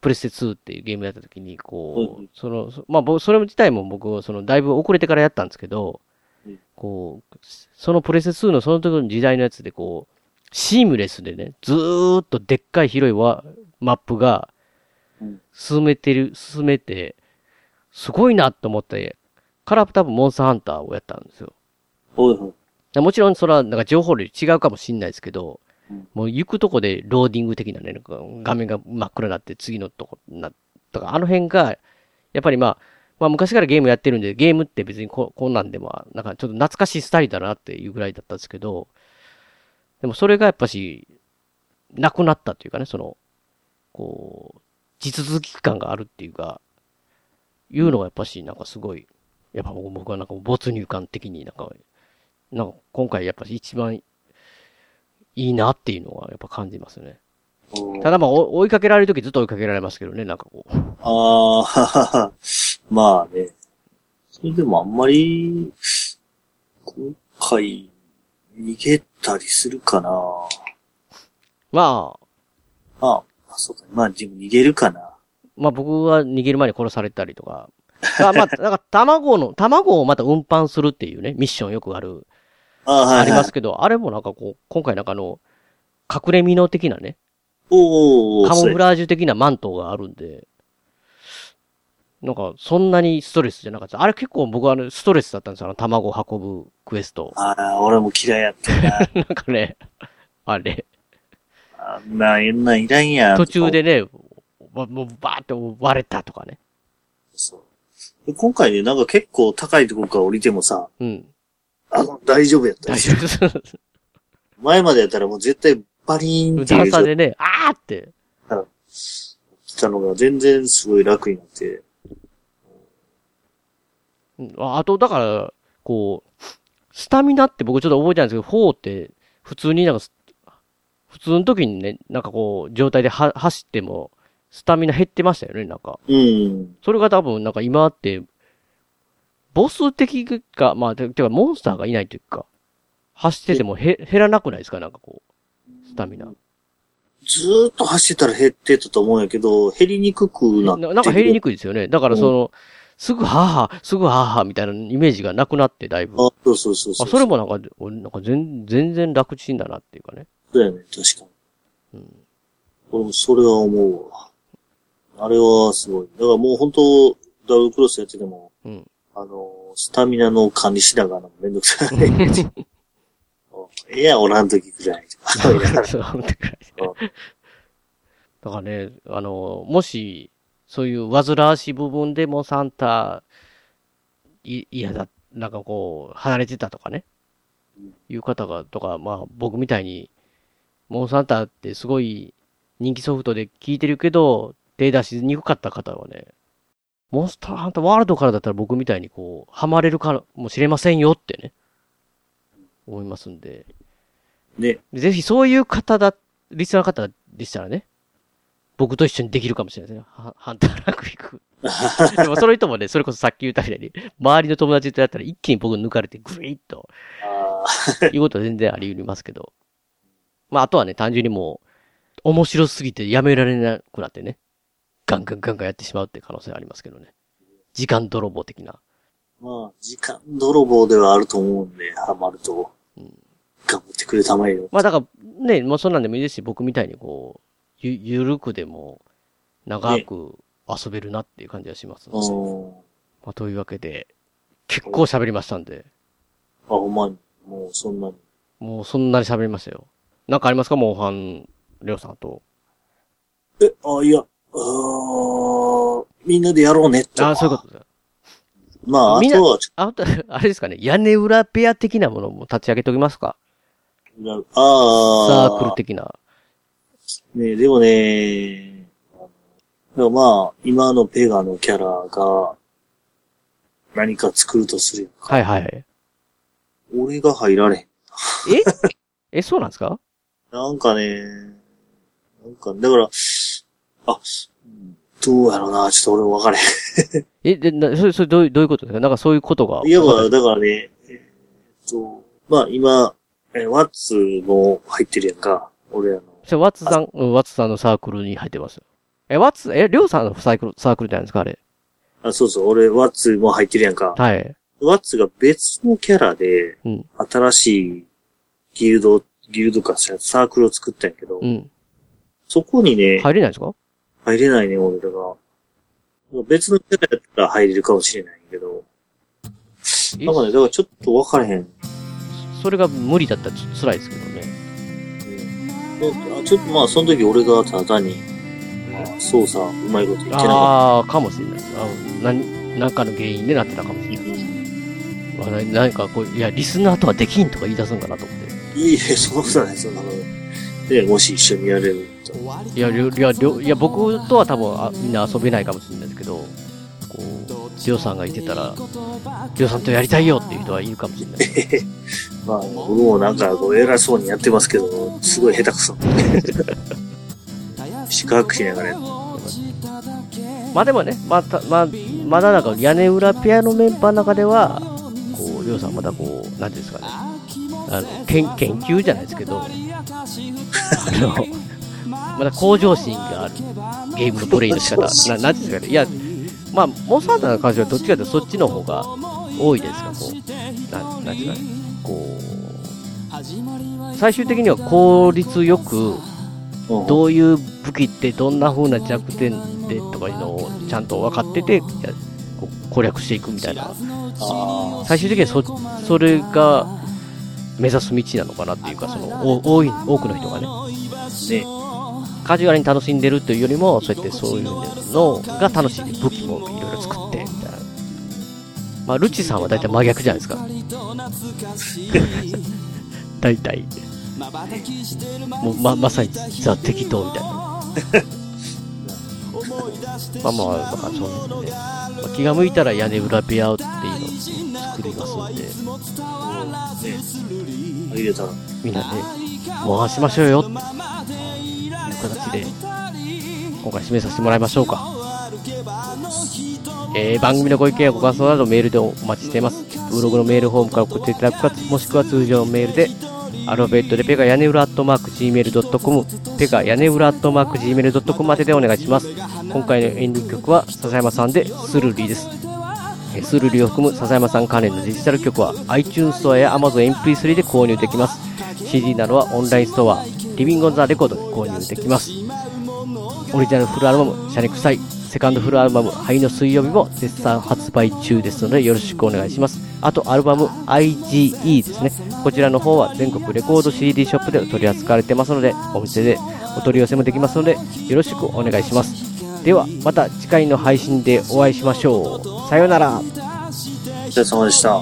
プレステ2っていうゲームやった時に、こうその、そまあ、僕、それ自体も僕、その、だいぶ遅れてからやったんですけどうん、こう、そのプレステ2のその時の時代のやつで、こう、シームレスでね、ずーっとでっかい広いわマップがうん、進めてる、進めて、すごいなと思って、から多分モンスターハンターをやったんですよ。おいおい。もちろんそれはなんか情報量違うかもしんないですけど、うんもう行くとこでローディング的なね、なんか画面が真っ暗になって次のとこな、とか、あの辺が、やっぱりまあ、まあ昔からゲームやってるんで、ゲームって別にここんなんでも、なんかちょっと懐かしいスタイルだなっていうぐらいだったんですけど、でもそれがやっぱし、なくなったというかね、その、こう、地続き感があるっていうか、いうのがやっぱし、なんかすごい、やっぱ僕はなんか没入感的になんか、なんか今回やっぱ一番いいなっていうのはやっぱ感じますね。うんただまあお追いかけられるときずっと追いかけられますけどね、なんかこう。ああ、まあね。それでもあんまり、今回、逃げたりするかな。まあ、まあ、あそうか。まあ、でも逃げるかな。まあ僕は逃げる前に殺されたりとか。あまあ、なんか卵の、卵をまた運搬するっていうね、ミッションよくある、ああ、はい、はい。ありますけど、あれもなんかこう、今回なんかあの、隠れ身の的なね、おー、カモフララージュ的なマントがあるんで、なんか、そんなにストレスじゃなかった。あれ結構僕はあのストレスだったんですよ。あの、卵を運ぶクエスト。ああ、俺も嫌いやったな。なんかね、あれ、あんな、えんなんいらんやん。途中でね、わもうバーって割れたとかね。そう。で今回ね、なんか結構高いところから降りてもさ、うん。あの、大丈夫やった大。丈夫。前までやったらもう絶対バリーンっていう段差でね、あーって。来たのが全然すごい楽になって。うんああと、だから、こう、スタミナって僕ちょっと覚えてないんですけど、4って、普通になんかす、普通の時にね、なんかこう、状態では走っても、スタミナ減ってましたよね、なんか。うん。それが多分、なんか今って、ボス的か、まあ、ててか、モンスターがいないというか、走っててもへ減らなくないですか？なんかこう、スタミナ。ずーっと走ってたら減ってたと思うんやけど、減りにくくなってななんか減りにくくいですよね。だからその、すぐはーはー、すぐはーはーみたいなイメージがなくなって、だいぶ。あ、そうそうそうそう。あ、それもなんか、俺なんか全全然楽ちんだなっていうかね。そうやね、確かに。うん俺もそれは思うわ。あれはすごい。だからもう本当ダブルクロスやってても、うん。あの、スタミナの管理しながらめんどくさい。ええやん、おらん時くらい。そうってくらいうんだからね、あの、もし、そういう煩わしい部分でもサンタ、い、嫌だ、なんかこう、離れてたとかね。いう方が、とか、まあ僕みたいに、モンサンタってすごい人気ソフトで聞いてるけど、手出しにくかった方はね、モンスターハンターワールドからだったら僕みたいにこう、ハマれるかもしれませんよってね、思いますんで。ね。ぜひそういう方だ、リスナーの方でしたらね、僕と一緒にできるかもしれないですね。はハンターラクビク。でもその人もね、それこそさっき言ったみたいに、周りの友達とやったら一気に僕抜かれてグイッと、あいうことは全然あり得ますけど。まああとはね、単純にもう、面白すぎてやめられなくなってね、ガンガンガンガンやってしまうって可能性ありますけどね。時間泥棒的な。まあ、時間泥棒ではあると思うんで、ハマると。頑張ってくれたまえよ。まあだから、ね、もうそんなんでもいいですし、僕みたいにこう、ゆ、ゆるくでも、長く遊べるなっていう感じがしますので、うん。まあというわけで、結構喋りましたんで、あ、ほんまに。もうそんなに。もうそんなに喋りましたよ。なんかありますか？モンハン、レオさんと。え、あ、いや、あーみんなでやろうねって。ああ、そういうことですよ。まあ、あみんなとはあと、あれですかね、屋根裏ペア的なものも立ち上げておきますかああ。サークル的な。ねでもね、でもまあ、今のペガのキャラが、何か作るとするやんか。はいはい。俺が入られへん。え？え、そうなんですか？なんかね、なんか、だから、あ、どうやろうな、ちょっと俺分かれへえ、で、な、それ、それどういう、どういうことですか？なんかそういうことが。ん。いや、まあ、だからね、えっと、まあ今、えワッツも入ってるやんか。俺らの。それワッツさん、うんワッツさんのサークルに入ってます。え、ワッツ、え、りょうさんのサークル、サークルじゃないですかあれ？あ、そうそう、俺、ワッツも入ってるやんか。はい。ワッツが別のキャラで、うん。新しいギルド、ギルドかサークルを作ったんやけど、うん。そこにね、入れないですか？入れないね、俺らが。別のキャラやったら入れるかもしれないけど、え？なんかね、だからちょっと分からへん。それが無理だったらちょっと辛いですけどね。うんあちょっとまあ、その時俺がただ単に、まあ操作うまいこと言ってなかっああ、かもしれない。あ何、なんかの原因でなってたかもしれない。まあななんかこう、いや、リスナーとはできんとか言い出すんかなと思って。た。いいえ、そんなことない、そんなの。で、もし一緒にやれると。いや、りょいや、りょいや、僕とは多分あみんな遊べないかもしれないですけど、こう、りょうさんがいてたら、りょうさんとやりたいよっていう人はいるかもしれない。まあ、僕もなんか偉そうにやってますけど、すごい下手くそ。四角しながらやまあでもね、また、まあ、まだなんか屋根裏ペアのメンバーの中では、こう、りょうさんまだこう、なんていうんですかね、あの、研研究じゃないですけど、あの、まだ向上心がある。ゲームのプレイの仕方、ななんですかね、いや、まあ、モンスターハンターの関してはどっちかというとそっちの方が多いですか、こう、なん、なんていうかね、こう、最終的には効率よく、うん。どういう武器ってどんな風な弱点でとかいうのをちゃんと分かってて、やこう攻略していくみたいな。あ最終的にはそ、それが目指す道なのかなっていうか、その、お多い、多くの人がね、で、カジュアルに楽しんでるというよりも、そうやってそういうのが楽しい。武器もいろいろ作って、みたいな。まあ、ルチさんは大体真逆じゃないですか。大体。もうま、まさにザ適当みたいな。まあまあ、まあ、そうなんでね。まあ、気が向いたら屋根裏部屋っていうのを作りますんで、あ、入れたら。みんなで、回しましょうよ形で、今回締めさせてもらいましょうか。えー、番組のご意見やご感想などメールでお待ちしています。ブログのメールフォームから送っていただくか、もしくは通常のメールで、アルファベットでペガ屋根裏アットマーク Gmail.com、ペガ屋根裏アットマーク Gmail.com まででお願いします。今回のエンディング曲は笹山さんでスルリーです。スルリを含む笹山さん関連のデジタル曲は iTunes ストアや Amazon MP3 で購入できます。CD などはオンラインストア、リビングオンザレコードで購入できます。オリジナルフルアルバム、シャネクサイ、セカンドフルアルバム、灰の水曜日も絶賛発売中ですのでよろしくお願いします。あと、アルバム IGE ですね。こちらの方は全国レコード CD ショップで取り扱われてますので、お店でお取り寄せもできますので、よろしくお願いします。では、また次回の配信でお会いしましょう。さようなら。お疲れ様でした。